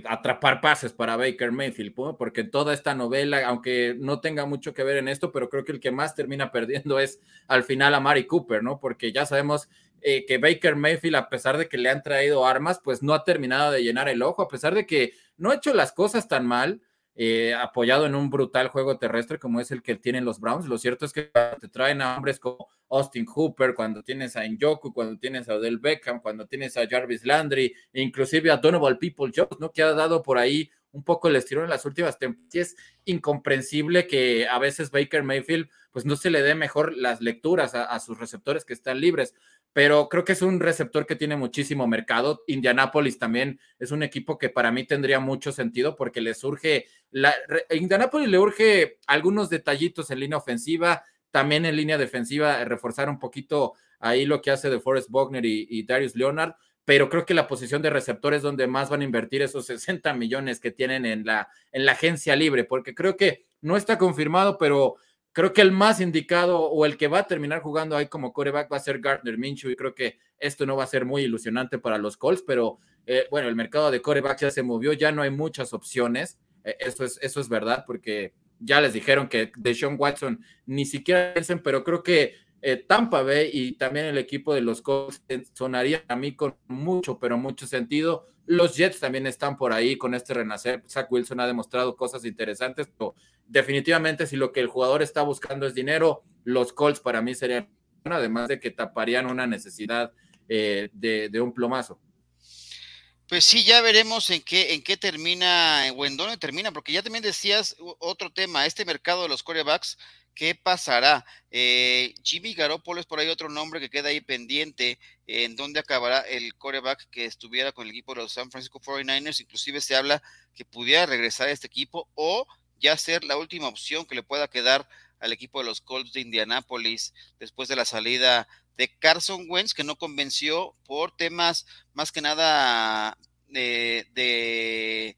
atrapar pases para Baker Mayfield, ¿no? porque toda esta novela, aunque no tenga mucho que ver en esto, pero creo que el que más termina [LAUGHS] perdiendo es al final a Mari Cooper, ¿no? Porque ya sabemos que Baker Mayfield, a pesar de que le han traído armas, pues no ha terminado de llenar el ojo, a pesar de que no ha hecho las cosas tan mal, eh, apoyado en un brutal juego terrestre como es el que tienen los Browns. Lo cierto es que te traen a hombres como Austin Hooper, cuando tienes a Njoku, cuando tienes a Odell Beckham, cuando tienes a Jarvis Landry, e inclusive a Donovan People Jones, ¿no? Que ha dado por ahí un poco el estirón en las últimas temporadas. Es incomprensible que a veces Baker Mayfield pues no se le dé mejor las lecturas a, sus receptores que están libres. Pero creo que es un receptor que tiene muchísimo mercado. Indianapolis también es un equipo que para mí tendría mucho sentido porque le surge, la, Indianapolis le urge algunos detallitos en línea ofensiva, también en línea defensiva, reforzar un poquito ahí lo que hace de Forrest Bogner y, Darius Leonard, pero creo que la posición de receptor es donde más van a invertir esos [LAUGHS] 60 millones que tienen en la, en la agencia libre, porque creo que no está confirmado, pero creo que el más indicado o el que va a terminar jugando ahí como coreback va a ser Gardner Minshew y creo que esto no va a ser muy ilusionante para los Colts, pero eh, bueno, el mercado de coreback ya se movió, ya no hay muchas opciones, eh, eso, es, eso es verdad, porque ya les dijeron que de Sean Watson ni siquiera piensen, pero creo que eh, Tampa Bay y también el equipo de los Colts sonaría a mí con mucho, pero mucho sentido. Los Jets también están por ahí con este renacer. Zach Wilson ha demostrado cosas interesantes, pero definitivamente si lo que el jugador está buscando es dinero, los Colts para mí serían, además de que taparían una necesidad eh, de, un plomazo. Pues sí, ya veremos en qué, en qué termina o en dónde termina, porque ya también decías otro tema, este mercado de los corebacks ¿Qué pasará? Eh, Jimmy Garoppolo es por ahí otro nombre que queda ahí pendiente. ¿En dónde acabará el coreback que estuviera con el equipo de los San Francisco 49ers? Inclusive se habla que pudiera regresar a este equipo o ya ser la última opción que le pueda quedar al equipo de los Colts de Indianápolis después de la salida de Carson Wentz, que no convenció por temas más que nada de, de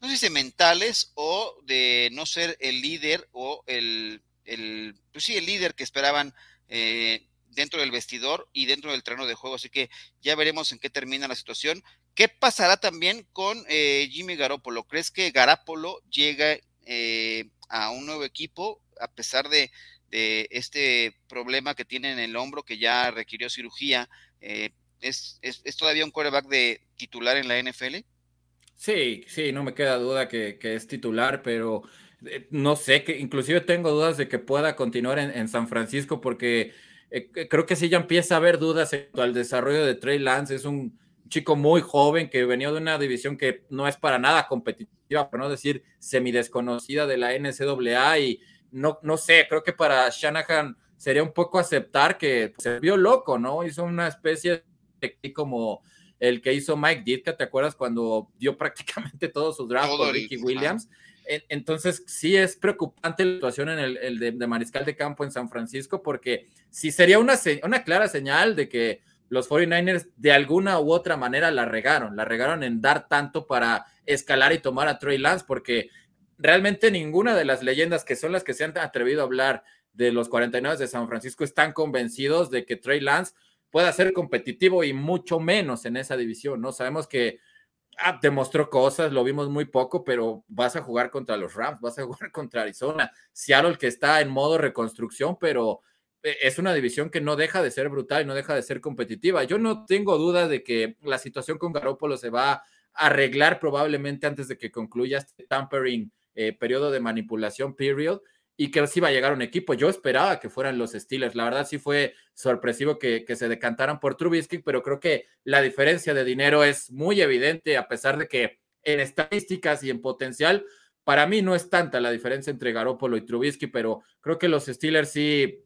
no sé si mentales o de no ser el líder o el el, pues sí, el líder que esperaban eh, dentro del vestidor y dentro del terreno de juego. Así que ya veremos en qué termina la situación. ¿Qué pasará también con eh, Jimmy Garoppolo? ¿Crees que Garoppolo llega eh, a un nuevo equipo a pesar de, este problema que tiene en el hombro que ya requirió cirugía? ¿es, es, todavía un quarterback de titular en la NFL? Sí, sí, no me queda duda que, que es titular, pero eh, no sé, que inclusive tengo dudas de que pueda continuar en, San Francisco porque eh, creo que sí ya empieza a haber dudas en cuanto al desarrollo de Trey Lance. Es un chico muy joven que venía de una división que no es para nada competitiva, por no decir semidesconocida de la NCAA y no, no sé, creo que para Shanahan sería un poco aceptar que se vio loco, ¿no? Hizo una especie de como el que hizo Mike Ditka, ¿te acuerdas cuando dio [LAUGHS] prácticamente todo su draft con Ricky Williams? Entonces, sí es preocupante la situación en el, de, Mariscal de Campo en San Francisco, porque sí sería una, una clara señal de que los 49ers de alguna u otra manera la regaron, la regaron en dar tanto para escalar y tomar a Trey Lance, porque realmente ninguna de las leyendas que son las que se han atrevido a hablar de los 49 de San Francisco están convencidos de que Trey Lance pueda ser competitivo y mucho menos en esa división, ¿no? Sabemos que ah, demostró cosas, lo vimos muy poco, pero vas a jugar contra los Rams, vas a [LAUGHS] jugar contra Arizona, Seattle que está en modo reconstrucción, pero eh, es una división que no deja de ser brutal y no deja de ser competitiva. Yo no tengo duda de que la situación con Garópolo se va a arreglar probablemente antes de que concluya este tampering eh, periodo de manipulación period y que sí va a llegar un equipo. Yo esperaba que fueran los Steelers. La verdad sí fue sorpresivo que, se decantaran por Trubisky, pero creo que la diferencia de dinero es muy evidente, a pesar de que en estadísticas y en potencial, para mí no es tanta la diferencia entre Garoppolo y Trubisky, pero creo que los Steelers sí,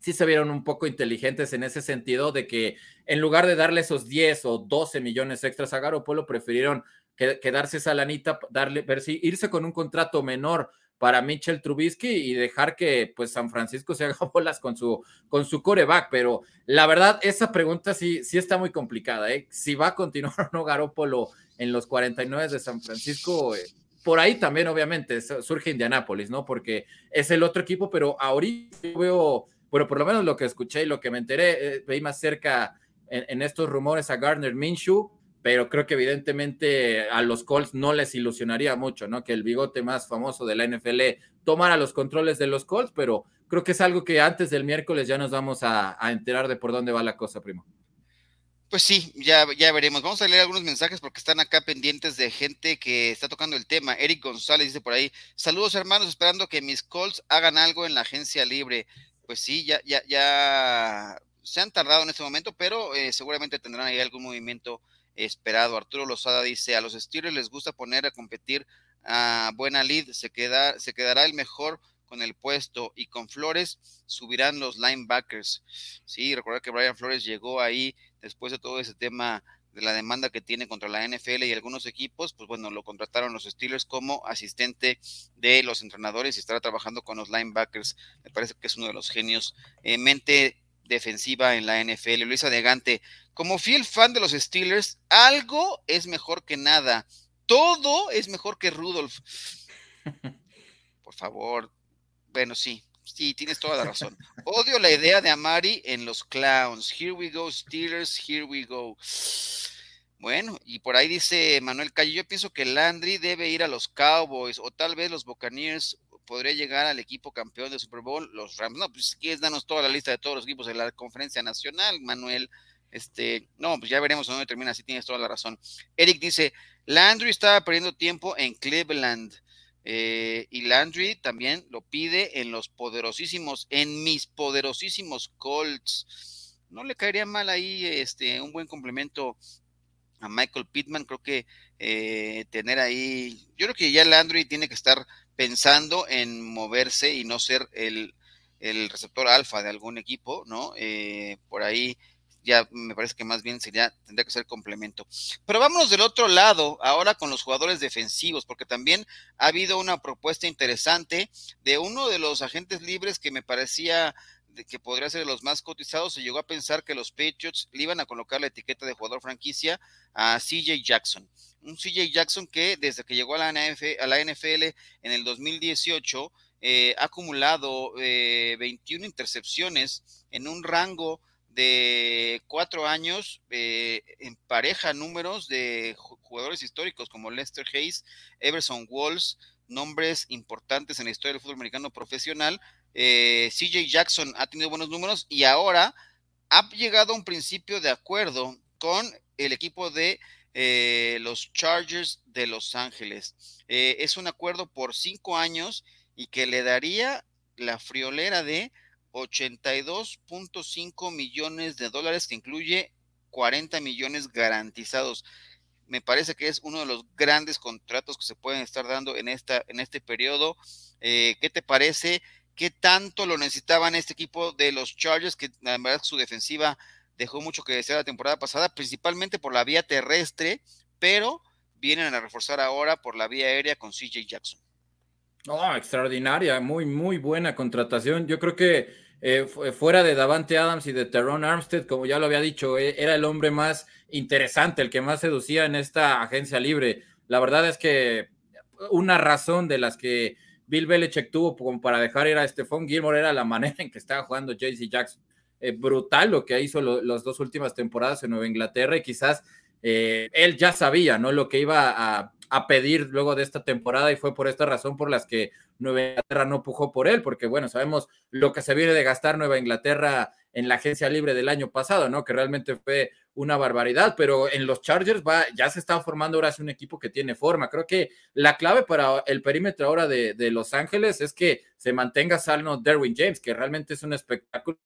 sí se vieron un poco inteligentes en ese sentido de que en lugar de darle esos 10 o 12 millones extras a Garoppolo, prefirieron quedarse esa lanita, darle, ver si irse con un contrato menor para Mitchell Trubisky y dejar que pues San Francisco se [LAUGHS] haga bolas con su, con su coreback. Pero la verdad, esa pregunta sí, sí está muy complicada. ¿eh? Si va a continuar [LAUGHS] o no Garópolo en los 49 de San Francisco, eh, por ahí también obviamente surge Indianápolis, ¿no? Porque es el otro equipo, pero ahorita veo, bueno, por lo menos lo que escuché y lo que me enteré, eh, veí más cerca en, en estos rumores a Gardner Minshew pero creo que evidentemente a los Colts no les ilusionaría mucho, ¿no? Que el bigote más famoso de la NFL tomara los controles de los Colts, pero creo que es algo que antes del miércoles ya nos vamos a, enterar de por dónde va la cosa, primo. Pues sí, ya, ya veremos. Vamos a leer algunos mensajes porque están acá pendientes de gente que está tocando el tema. Eric González dice por ahí, saludos hermanos, esperando que mis Colts hagan algo en la agencia libre. Pues sí, ya, ya, ya se han tardado en este momento, pero eh, seguramente tendrán ahí algún movimiento esperado. Arturo Lozada dice, a los Steelers les gusta poner a competir a buena lead, se, queda, se quedará el mejor con el puesto y con Flores subirán los linebackers. Sí, recuerda que Brian Flores llegó ahí después de todo ese tema de la demanda que tiene contra la NFL y algunos equipos, pues bueno, lo contrataron los Steelers como asistente de los entrenadores y estará trabajando con los linebackers. Me parece que es uno de los genios en eh, mente defensiva en la NFL. Luisa Degante, como fiel fan de los Steelers, algo es mejor que nada. Todo es mejor que Rudolph. [LAUGHS] Por favor. Bueno, sí, sí, tienes toda la razón. Odio la idea de Amari en los Clowns. Here we go, Steelers, here we go. Bueno, y por ahí dice Manuel Calle, yo pienso que Landry debe ir a los Cowboys o tal vez los Buccaneers podría llegar al equipo campeón de Super Bowl, los Rams. No, pues si quieres danos toda la lista de todos los equipos de la conferencia nacional, Manuel. Este, no, pues ya veremos dónde termina, si tienes toda la razón. Eric dice, Landry estaba perdiendo tiempo en Cleveland. Eh, y Landry también lo pide en los poderosísimos, en mis poderosísimos Colts. No le caería mal ahí este, un buen complemento a Michael Pittman. Creo que eh, tener ahí, yo creo que ya Landry tiene que estar pensando en moverse y no ser el, el receptor alfa de algún equipo, ¿no? Eh, por ahí ya me parece que más bien sería, tendría que ser complemento. Pero vámonos del otro lado, ahora con los jugadores defensivos, porque también ha habido una propuesta interesante de uno de los agentes libres que me parecía que podría ser de los más cotizados. Se llegó a pensar que los Patriots le iban a colocar la etiqueta de jugador franquicia a CJ Jackson. Un CJ Jackson que desde que llegó a la, NFL en el 2018 eh, ha acumulado 21 eh, intercepciones en un rango de cuatro años eh, en pareja números de jugadores históricos como Lester Hayes, Everson Walls, nombres importantes en la historia del fútbol americano profesional. Eh, CJ Jackson ha tenido buenos números y ahora ha llegado a un principio de acuerdo con el equipo de eh, los Chargers de Los Ángeles. es un acuerdo por cinco años y que le daría la friolera de 82.5 millones de dólares, que incluye 40 millones garantizados. Me parece que es uno de los grandes contratos que se pueden estar dando en, esta, en este periodo. Eh, ¿Qué te parece? ¿Qué tanto lo necesitaban este equipo de los Chargers? Que la verdad su defensiva dejó mucho que desear la temporada pasada, principalmente por la vía terrestre, pero vienen a reforzar ahora por la vía aérea con CJ Jackson. Oh, extraordinaria, muy, muy buena contratación. Yo creo que eh, fuera de Davante Adams y de Teron Armstead, como ya lo había dicho, eh, era el hombre más interesante, el que más seducía en esta agencia libre. La verdad es que una razón de las que Bill Belichick tuvo como para dejar ir a Stephon Gilmore era la manera en que estaba jugando JC Jackson. Eh, brutal lo que hizo las dos últimas temporadas en Nueva Inglaterra y quizás él ya sabía, ¿no? Lo que iba a, a pedir luego de esta temporada y fue por esta razón por las que Nueva Inglaterra no pujó por él, porque bueno, sabemos lo que se viene de gastar Nueva Inglaterra en la agencia libre del año pasado, ¿no? Que realmente fue una barbaridad, pero en los Chargers va, ya se está formando ahora un equipo que tiene forma. Creo que la clave para el perímetro ahora de, Los Ángeles es que se mantenga sano Derwin James, que realmente es un espectáculo.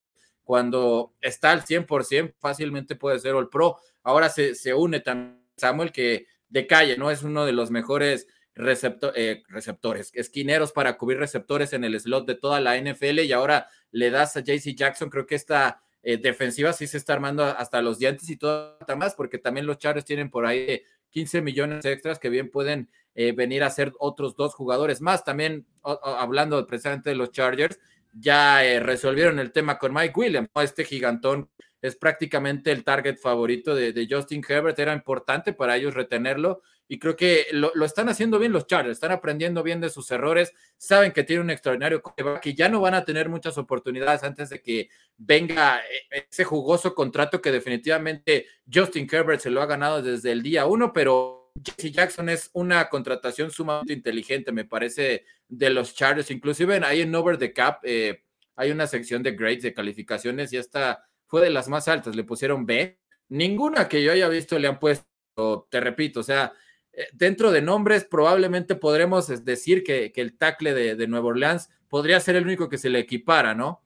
Cuando está al 100%, fácilmente puede ser All Pro. Ahora se, se une también Samuel, que de calle, ¿no? Es uno de los mejores eh, receptores, esquineros para cubrir receptores en el slot de toda la NFL y ahora le das a JC Jackson, creo que esta eh, defensiva sí se está armando hasta los dientes y todo más, porque también los Chargers tienen por ahí 15 millones extras que bien pueden eh, venir a ser otros dos jugadores más. También hablando precisamente de los Chargers, ya resolvieron el tema con Mike Williams, este gigantón es prácticamente el target favorito de, Justin Herbert, era importante para ellos retenerlo y creo que lo, están haciendo bien los Chargers, están aprendiendo bien de sus errores, saben que tiene un extraordinario que ya no van a tener muchas oportunidades antes de que venga eh, ese jugoso contrato que definitivamente Justin Herbert se lo ha ganado desde el día uno, pero Jesse Jackson es una contratación sumamente inteligente, me parece, de los Chargers, inclusive ahí en Over the Cap eh, hay una sección de grades, de calificaciones y esta fue de las más altas, le pusieron B. Ninguna que yo haya visto le han puesto, te repito, o sea, eh, dentro de nombres probablemente podremos decir que, el tackle de, de, Nueva Orleans podría ser el único que se le equipara, ¿no?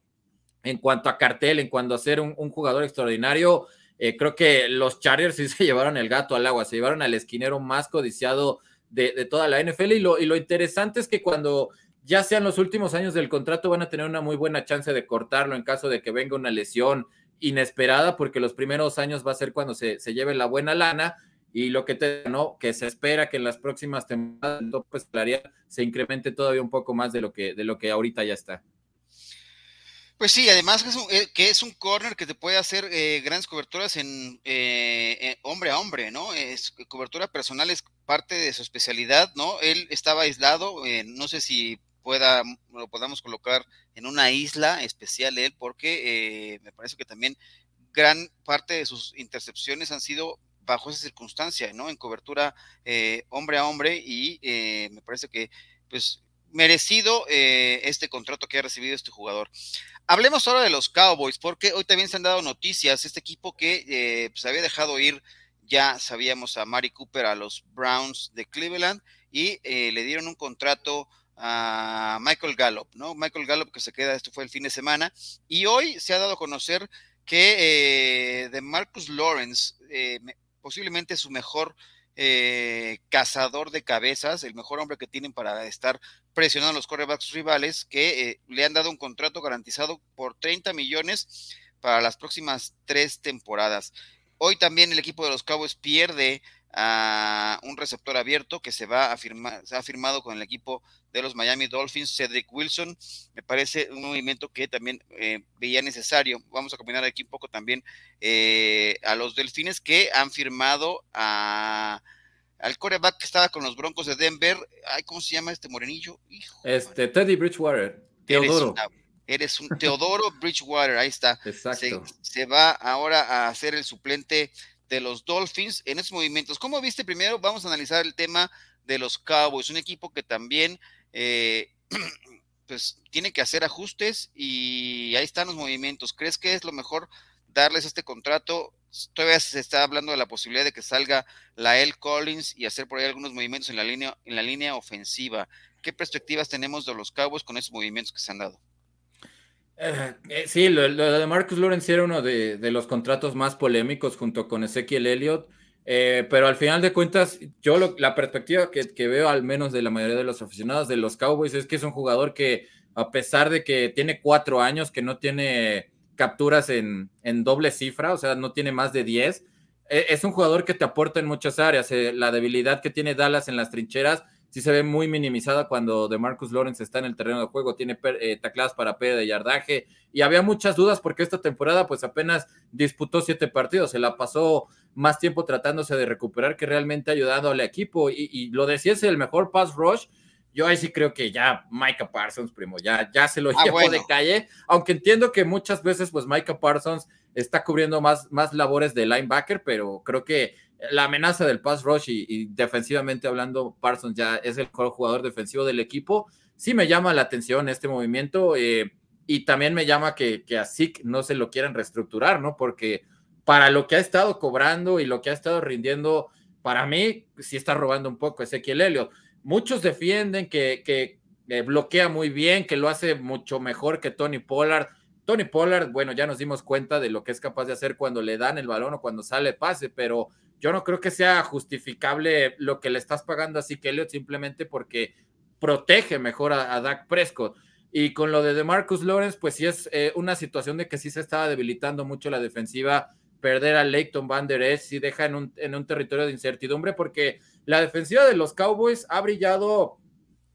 En cuanto a cartel, en cuanto a ser un, jugador extraordinario, eh, creo que los Chargers sí [LAUGHS] se llevaron el gato al agua, se llevaron al esquinero más codiciado de, toda la NFL y lo, y lo interesante es que cuando ya sean los últimos años del contrato, van a tener una muy buena chance de cortarlo en caso de que venga una lesión inesperada, porque los primeros años va a ser cuando se, se lleve la buena lana y lo que te no que se espera que en las próximas temporadas el tope salarial se incremente todavía un poco más de lo que de lo que ahorita ya está. Pues sí, además que es un, eh, que es un corner que te puede hacer eh, grandes coberturas en eh, hombre a hombre, ¿no? Es, cobertura personal es parte de su especialidad, ¿no? Él estaba aislado, no sé si pueda, lo podamos colocar en una isla especial él, porque me parece que también gran parte de sus intercepciones han sido bajo esa circunstancia, ¿no? En cobertura hombre a hombre y me parece que, pues, merecido este contrato que ha recibido este jugador. Hablemos ahora de los Cowboys, porque hoy también se han dado noticias. Este equipo que eh, se había dejado ir, ya sabíamos a Mari Cooper, a los Browns de Cleveland, y eh, le dieron un contrato a Michael Gallup, ¿no? Michael Gallup que se queda, esto fue el fin de semana, y hoy se ha dado a conocer que eh, de Marcus Lawrence, posiblemente su mejor eh, cazador de cabezas, el mejor hombre que tienen para estar presionando a los corebacks rivales, que eh, le han dado un contrato garantizado por 30 millones para las próximas tres temporadas. Hoy también el equipo de los Cowboys pierde a un receptor abierto que se va a firmar, se ha firmado con el equipo de los Miami Dolphins, Cedric Wilson. Me parece un movimiento que también eh, veía necesario. Vamos a combinar aquí un poco también eh, a los Delfines que han firmado a al coreback que estaba con los Broncos de Denver. Ay, ¿cómo se llama este morenillo? este, Teddy Bridgewater. Teodoro. Eres, un Teodoro Bridgewater, ahí está. Exacto. Se, va ahora a hacer el suplente de los Dolphins en esos movimientos. ¿Cómo viste primero? Vamos a analizar el tema de los Cowboys, un equipo que también eh, [CLEARS THROAT] pues tiene que hacer ajustes y ahí están los movimientos. ¿Crees que es lo mejor darles este contrato? Todavía se está hablando de la posibilidad de que salga la L. Collins y hacer por ahí algunos movimientos en la línea, en la línea ofensiva. ¿Qué perspectivas tenemos de los Cowboys con esos movimientos que se han dado? Eh, eh, sí, lo, de Marcus Lawrence era uno de, los contratos más polémicos junto con Ezequiel Elliott. Eh, pero al final de cuentas, yo la perspectiva que, veo, al menos de la mayoría de los aficionados de los Cowboys, es que es un jugador que, a pesar de que tiene cuatro años, que no tiene capturas en, doble cifra, o sea, no tiene más de 10, e, es un jugador que te aporta en muchas áreas. Eh, la debilidad que tiene Dallas en las trincheras sí se ve muy minimizada cuando de Marcus Lawrence está en el terreno de juego, tiene eh, tacladas para pérdida de yardaje y había muchas dudas porque esta temporada pues apenas disputó siete partidos, se la pasó más tiempo tratándose de recuperar que realmente ayudando al equipo y, lo decía es el mejor pass rush. Yo ahí sí creo que ya Micah Parsons, primo, ya, ya se lo ah, llevó de calle, aunque entiendo que muchas veces pues Micah Parsons está cubriendo más, más labores de linebacker, pero creo que la amenaza del pass rush y, defensivamente hablando, Parsons ya es el jugador defensivo del equipo. Sí me llama la atención este movimiento eh, y también me llama que, que a Zeke no se lo quieran reestructurar, ¿no? Porque para lo que ha estado cobrando y lo que ha estado rindiendo, para mí sí está robando un poco Ezequiel Helio. Muchos defienden que, que eh, bloquea muy bien, que lo hace mucho mejor que Tony Pollard. Tony Pollard, bueno, ya nos dimos cuenta de lo que es capaz de hacer cuando le dan el balón o cuando sale pase, pero yo no creo que sea justificable lo que le estás pagando a simplemente porque protege mejor a, Dak Prescott. Y con lo de DeMarcus Lawrence, pues sí es eh, una situación de que sí se estaba debilitando mucho la defensiva. Perder a Leighton Van Der Esch sí deja en un, en un territorio de incertidumbre porque la defensiva de los Cowboys ha brillado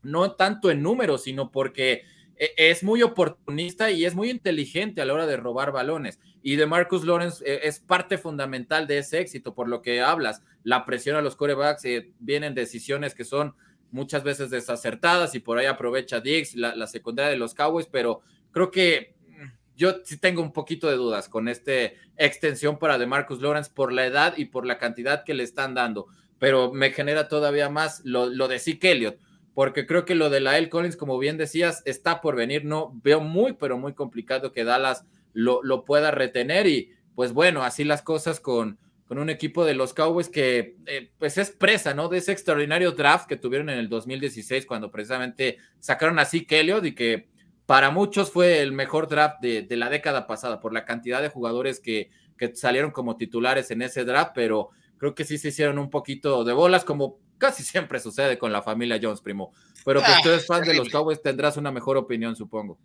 no tanto en números, sino porque es muy oportunista y es muy inteligente a la hora de robar balones. Y de Marcus Lawrence eh, es parte fundamental de ese éxito, por lo que hablas. La presión a los corebacks, eh, vienen decisiones que son muchas veces desacertadas y por ahí aprovecha Diggs, la, secundaria de los Cowboys, pero creo que mm, yo sí tengo un poquito de dudas con esta extensión para de Marcus Lawrence por la edad y por la cantidad que le están dando, pero me genera todavía más lo, lo de Zeke Elliott porque creo que lo de la L. Collins, como bien decías, está por venir. No veo muy, pero muy complicado que Dallas lo, lo pueda retener. Y pues bueno, así las cosas con, con un equipo de los Cowboys que eh, pues es presa, ¿no? De ese extraordinario draft que tuvieron en el 2016 cuando precisamente sacaron a Zeke y que para muchos fue el mejor draft de, de la década pasada por la cantidad de jugadores que, que salieron como titulares en ese draft, pero creo que sí se hicieron un poquito de bolas, como casi siempre sucede con la familia Jones, primo. Pero que ah, tú eres fan de los Cowboys, tendrás una mejor opinión, supongo.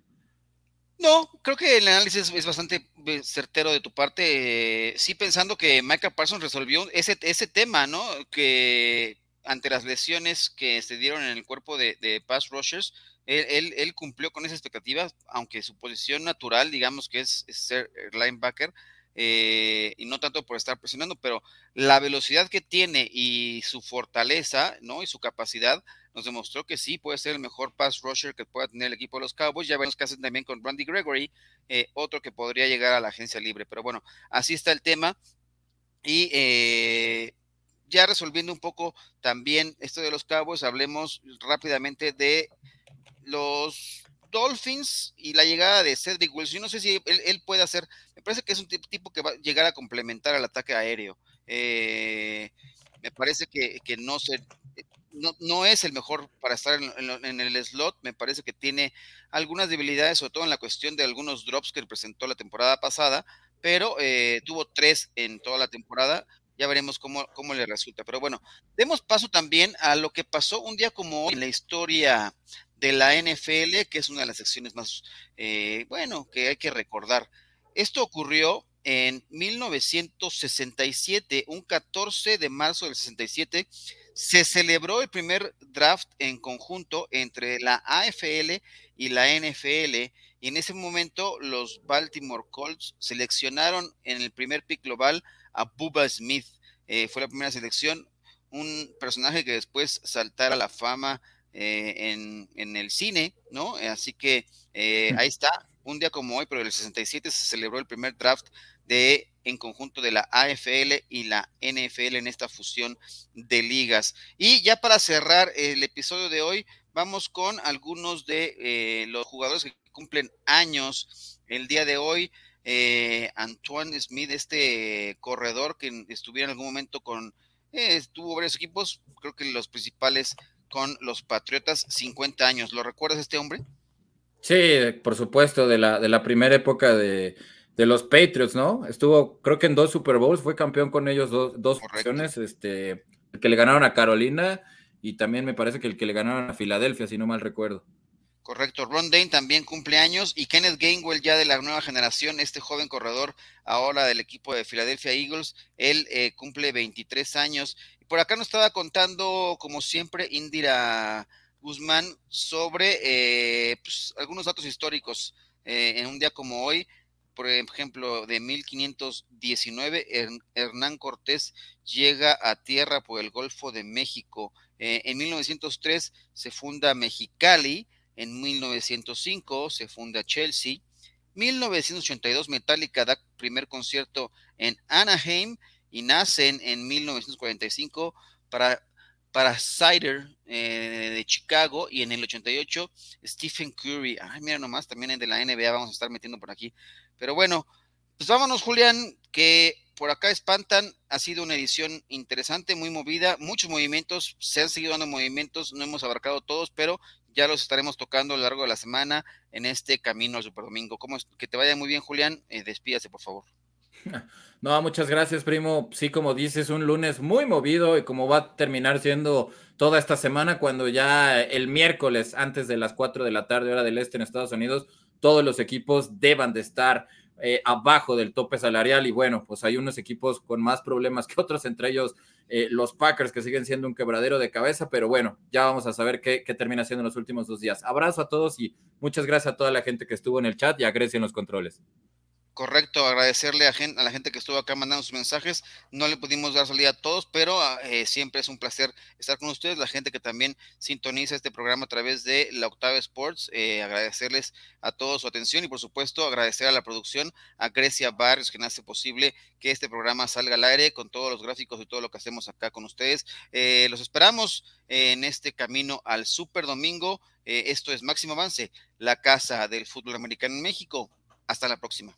No, creo que el análisis es bastante eh, certero de tu parte. sí, pensando que Micah Parsons resolvió ese, ese tema, ¿no? Que ante las lesiones que se dieron en el cuerpo de, de pass rushers, él, él, cumplió con esa expectativa, aunque su posición natural, digamos que es, ser linebacker, eh, y no tanto por estar presionando, pero la velocidad que tiene y su fortaleza, ¿no? Y su capacidad nos demostró que sí puede ser el mejor pass rusher que pueda tener el equipo de los Cowboys. Ya vemos que hacen también con Randy Gregory, eh, otro que podría llegar a la agencia libre. Pero bueno, así está el tema. Y eh, ya resolviendo un poco también esto de los Cowboys, hablemos rápidamente de los Dolphins y la llegada de Cedric Wilson. Yo no sé si él, puede hacer, me parece que es un tipo que va a llegar a complementar al ataque aéreo. Eh, me parece que, no, se, no, no, es el mejor para estar en, el slot. Me parece que tiene algunas debilidades, sobre todo en la cuestión de algunos drops que presentó la temporada pasada, pero eh, tuvo tres en toda la temporada. Ya veremos cómo, cómo le resulta. Pero bueno, demos paso también a lo que pasó un día como hoy en la historia de la NFL, que es una de las secciones más, eh, bueno, que hay que recordar. Esto ocurrió en 1967, un 14 de marzo del 67, se celebró el primer draft en conjunto entre la AFL y la NFL, y en ese momento los Baltimore Colts seleccionaron en el primer pick global a Bubba Smith. Eh, fue la primera selección, un personaje que después saltara a la fama eh, en, el cine, ¿no? Así que eh, ahí está, un día como hoy, pero el 67 se celebró el primer draft de en conjunto de la AFL y la NFL en esta fusión de ligas. Y ya para cerrar el episodio de hoy, vamos con algunos de eh, los jugadores que cumplen años el día de hoy. Antoine Smith, este corredor que estuviera en algún momento con, estuvo varios equipos, creo que los principales con los Patriotas 50 años. ¿Lo recuerdas este hombre? Sí, por supuesto, de la, de la primera época de, los Patriots, ¿no? Estuvo, creo que en dos Super Bowls, fue campeón con ellos dos, dos ocasiones, este, el que le ganaron a Carolina y también me parece que el que le ganaron a Filadelfia, si no mal recuerdo. Correcto, Ron Dane también cumple años y Kenneth Gainwell ya de la nueva generación, este joven corredor ahora del equipo de Philadelphia Eagles, él eh, cumple 23 años por acá nos estaba contando, como siempre, Indira Guzmán sobre eh, pues, algunos datos históricos eh, en un día como hoy. Por ejemplo, de 1519, Hernán Cortés llega a tierra por el Golfo de México. Eh, en 1903 se funda Mexicali. En 1905 se funda Chelsea. 1982 Metallica da primer concierto en Anaheim y nacen en 1945 para, para Cider eh, de Chicago y en el 88 Stephen Curry. Ay, mira nomás, también de la NBA vamos a estar metiendo por aquí. Pero bueno, pues vámonos, Julián, que por acá espantan. Ha sido una edición interesante, muy movida, muchos movimientos, se han seguido dando movimientos, no hemos abarcado todos, pero ya los estaremos tocando a lo largo de la semana en este camino al Superdomingo. ¿Cómo es? Que te vaya muy bien, Julián. Eh, despídase, por favor. [LAUGHS] No, muchas gracias, primo. Sí, como dices, un lunes muy movido y como va a terminar siendo toda esta semana, cuando ya el miércoles, antes de las 4 de la tarde, hora del este en Estados Unidos, todos los equipos deban de estar eh, abajo del tope salarial y bueno, pues hay unos equipos con más problemas que otros, entre ellos eh, los Packers que siguen siendo un quebradero de cabeza, pero bueno, ya vamos a saber qué, qué, termina siendo en los últimos dos días. Abrazo a todos y muchas gracias a toda la gente que estuvo en el chat y a Grecia en los controles. Correcto, agradecerle a, a, la gente que estuvo acá mandando sus mensajes. No le pudimos dar salida a todos, pero ah, eh, siempre es un placer estar con ustedes. La gente que también sintoniza este programa a través de la Octava Sports, eh, agradecerles a todos su atención y por supuesto agradecer a la producción, a Grecia Barrios, que hace posible que este programa salga al aire con todos los gráficos y todo lo que hacemos acá con ustedes. Eh, los esperamos en este camino al Super Domingo. esto es Máximo Avance, la casa del fútbol americano en México. Hasta la próxima.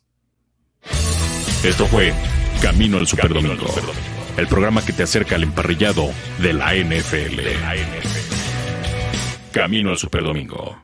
Esto fue Camino al Superdomingo, el programa que te acerca al emparrillado de la NFL. Camino al Superdomingo.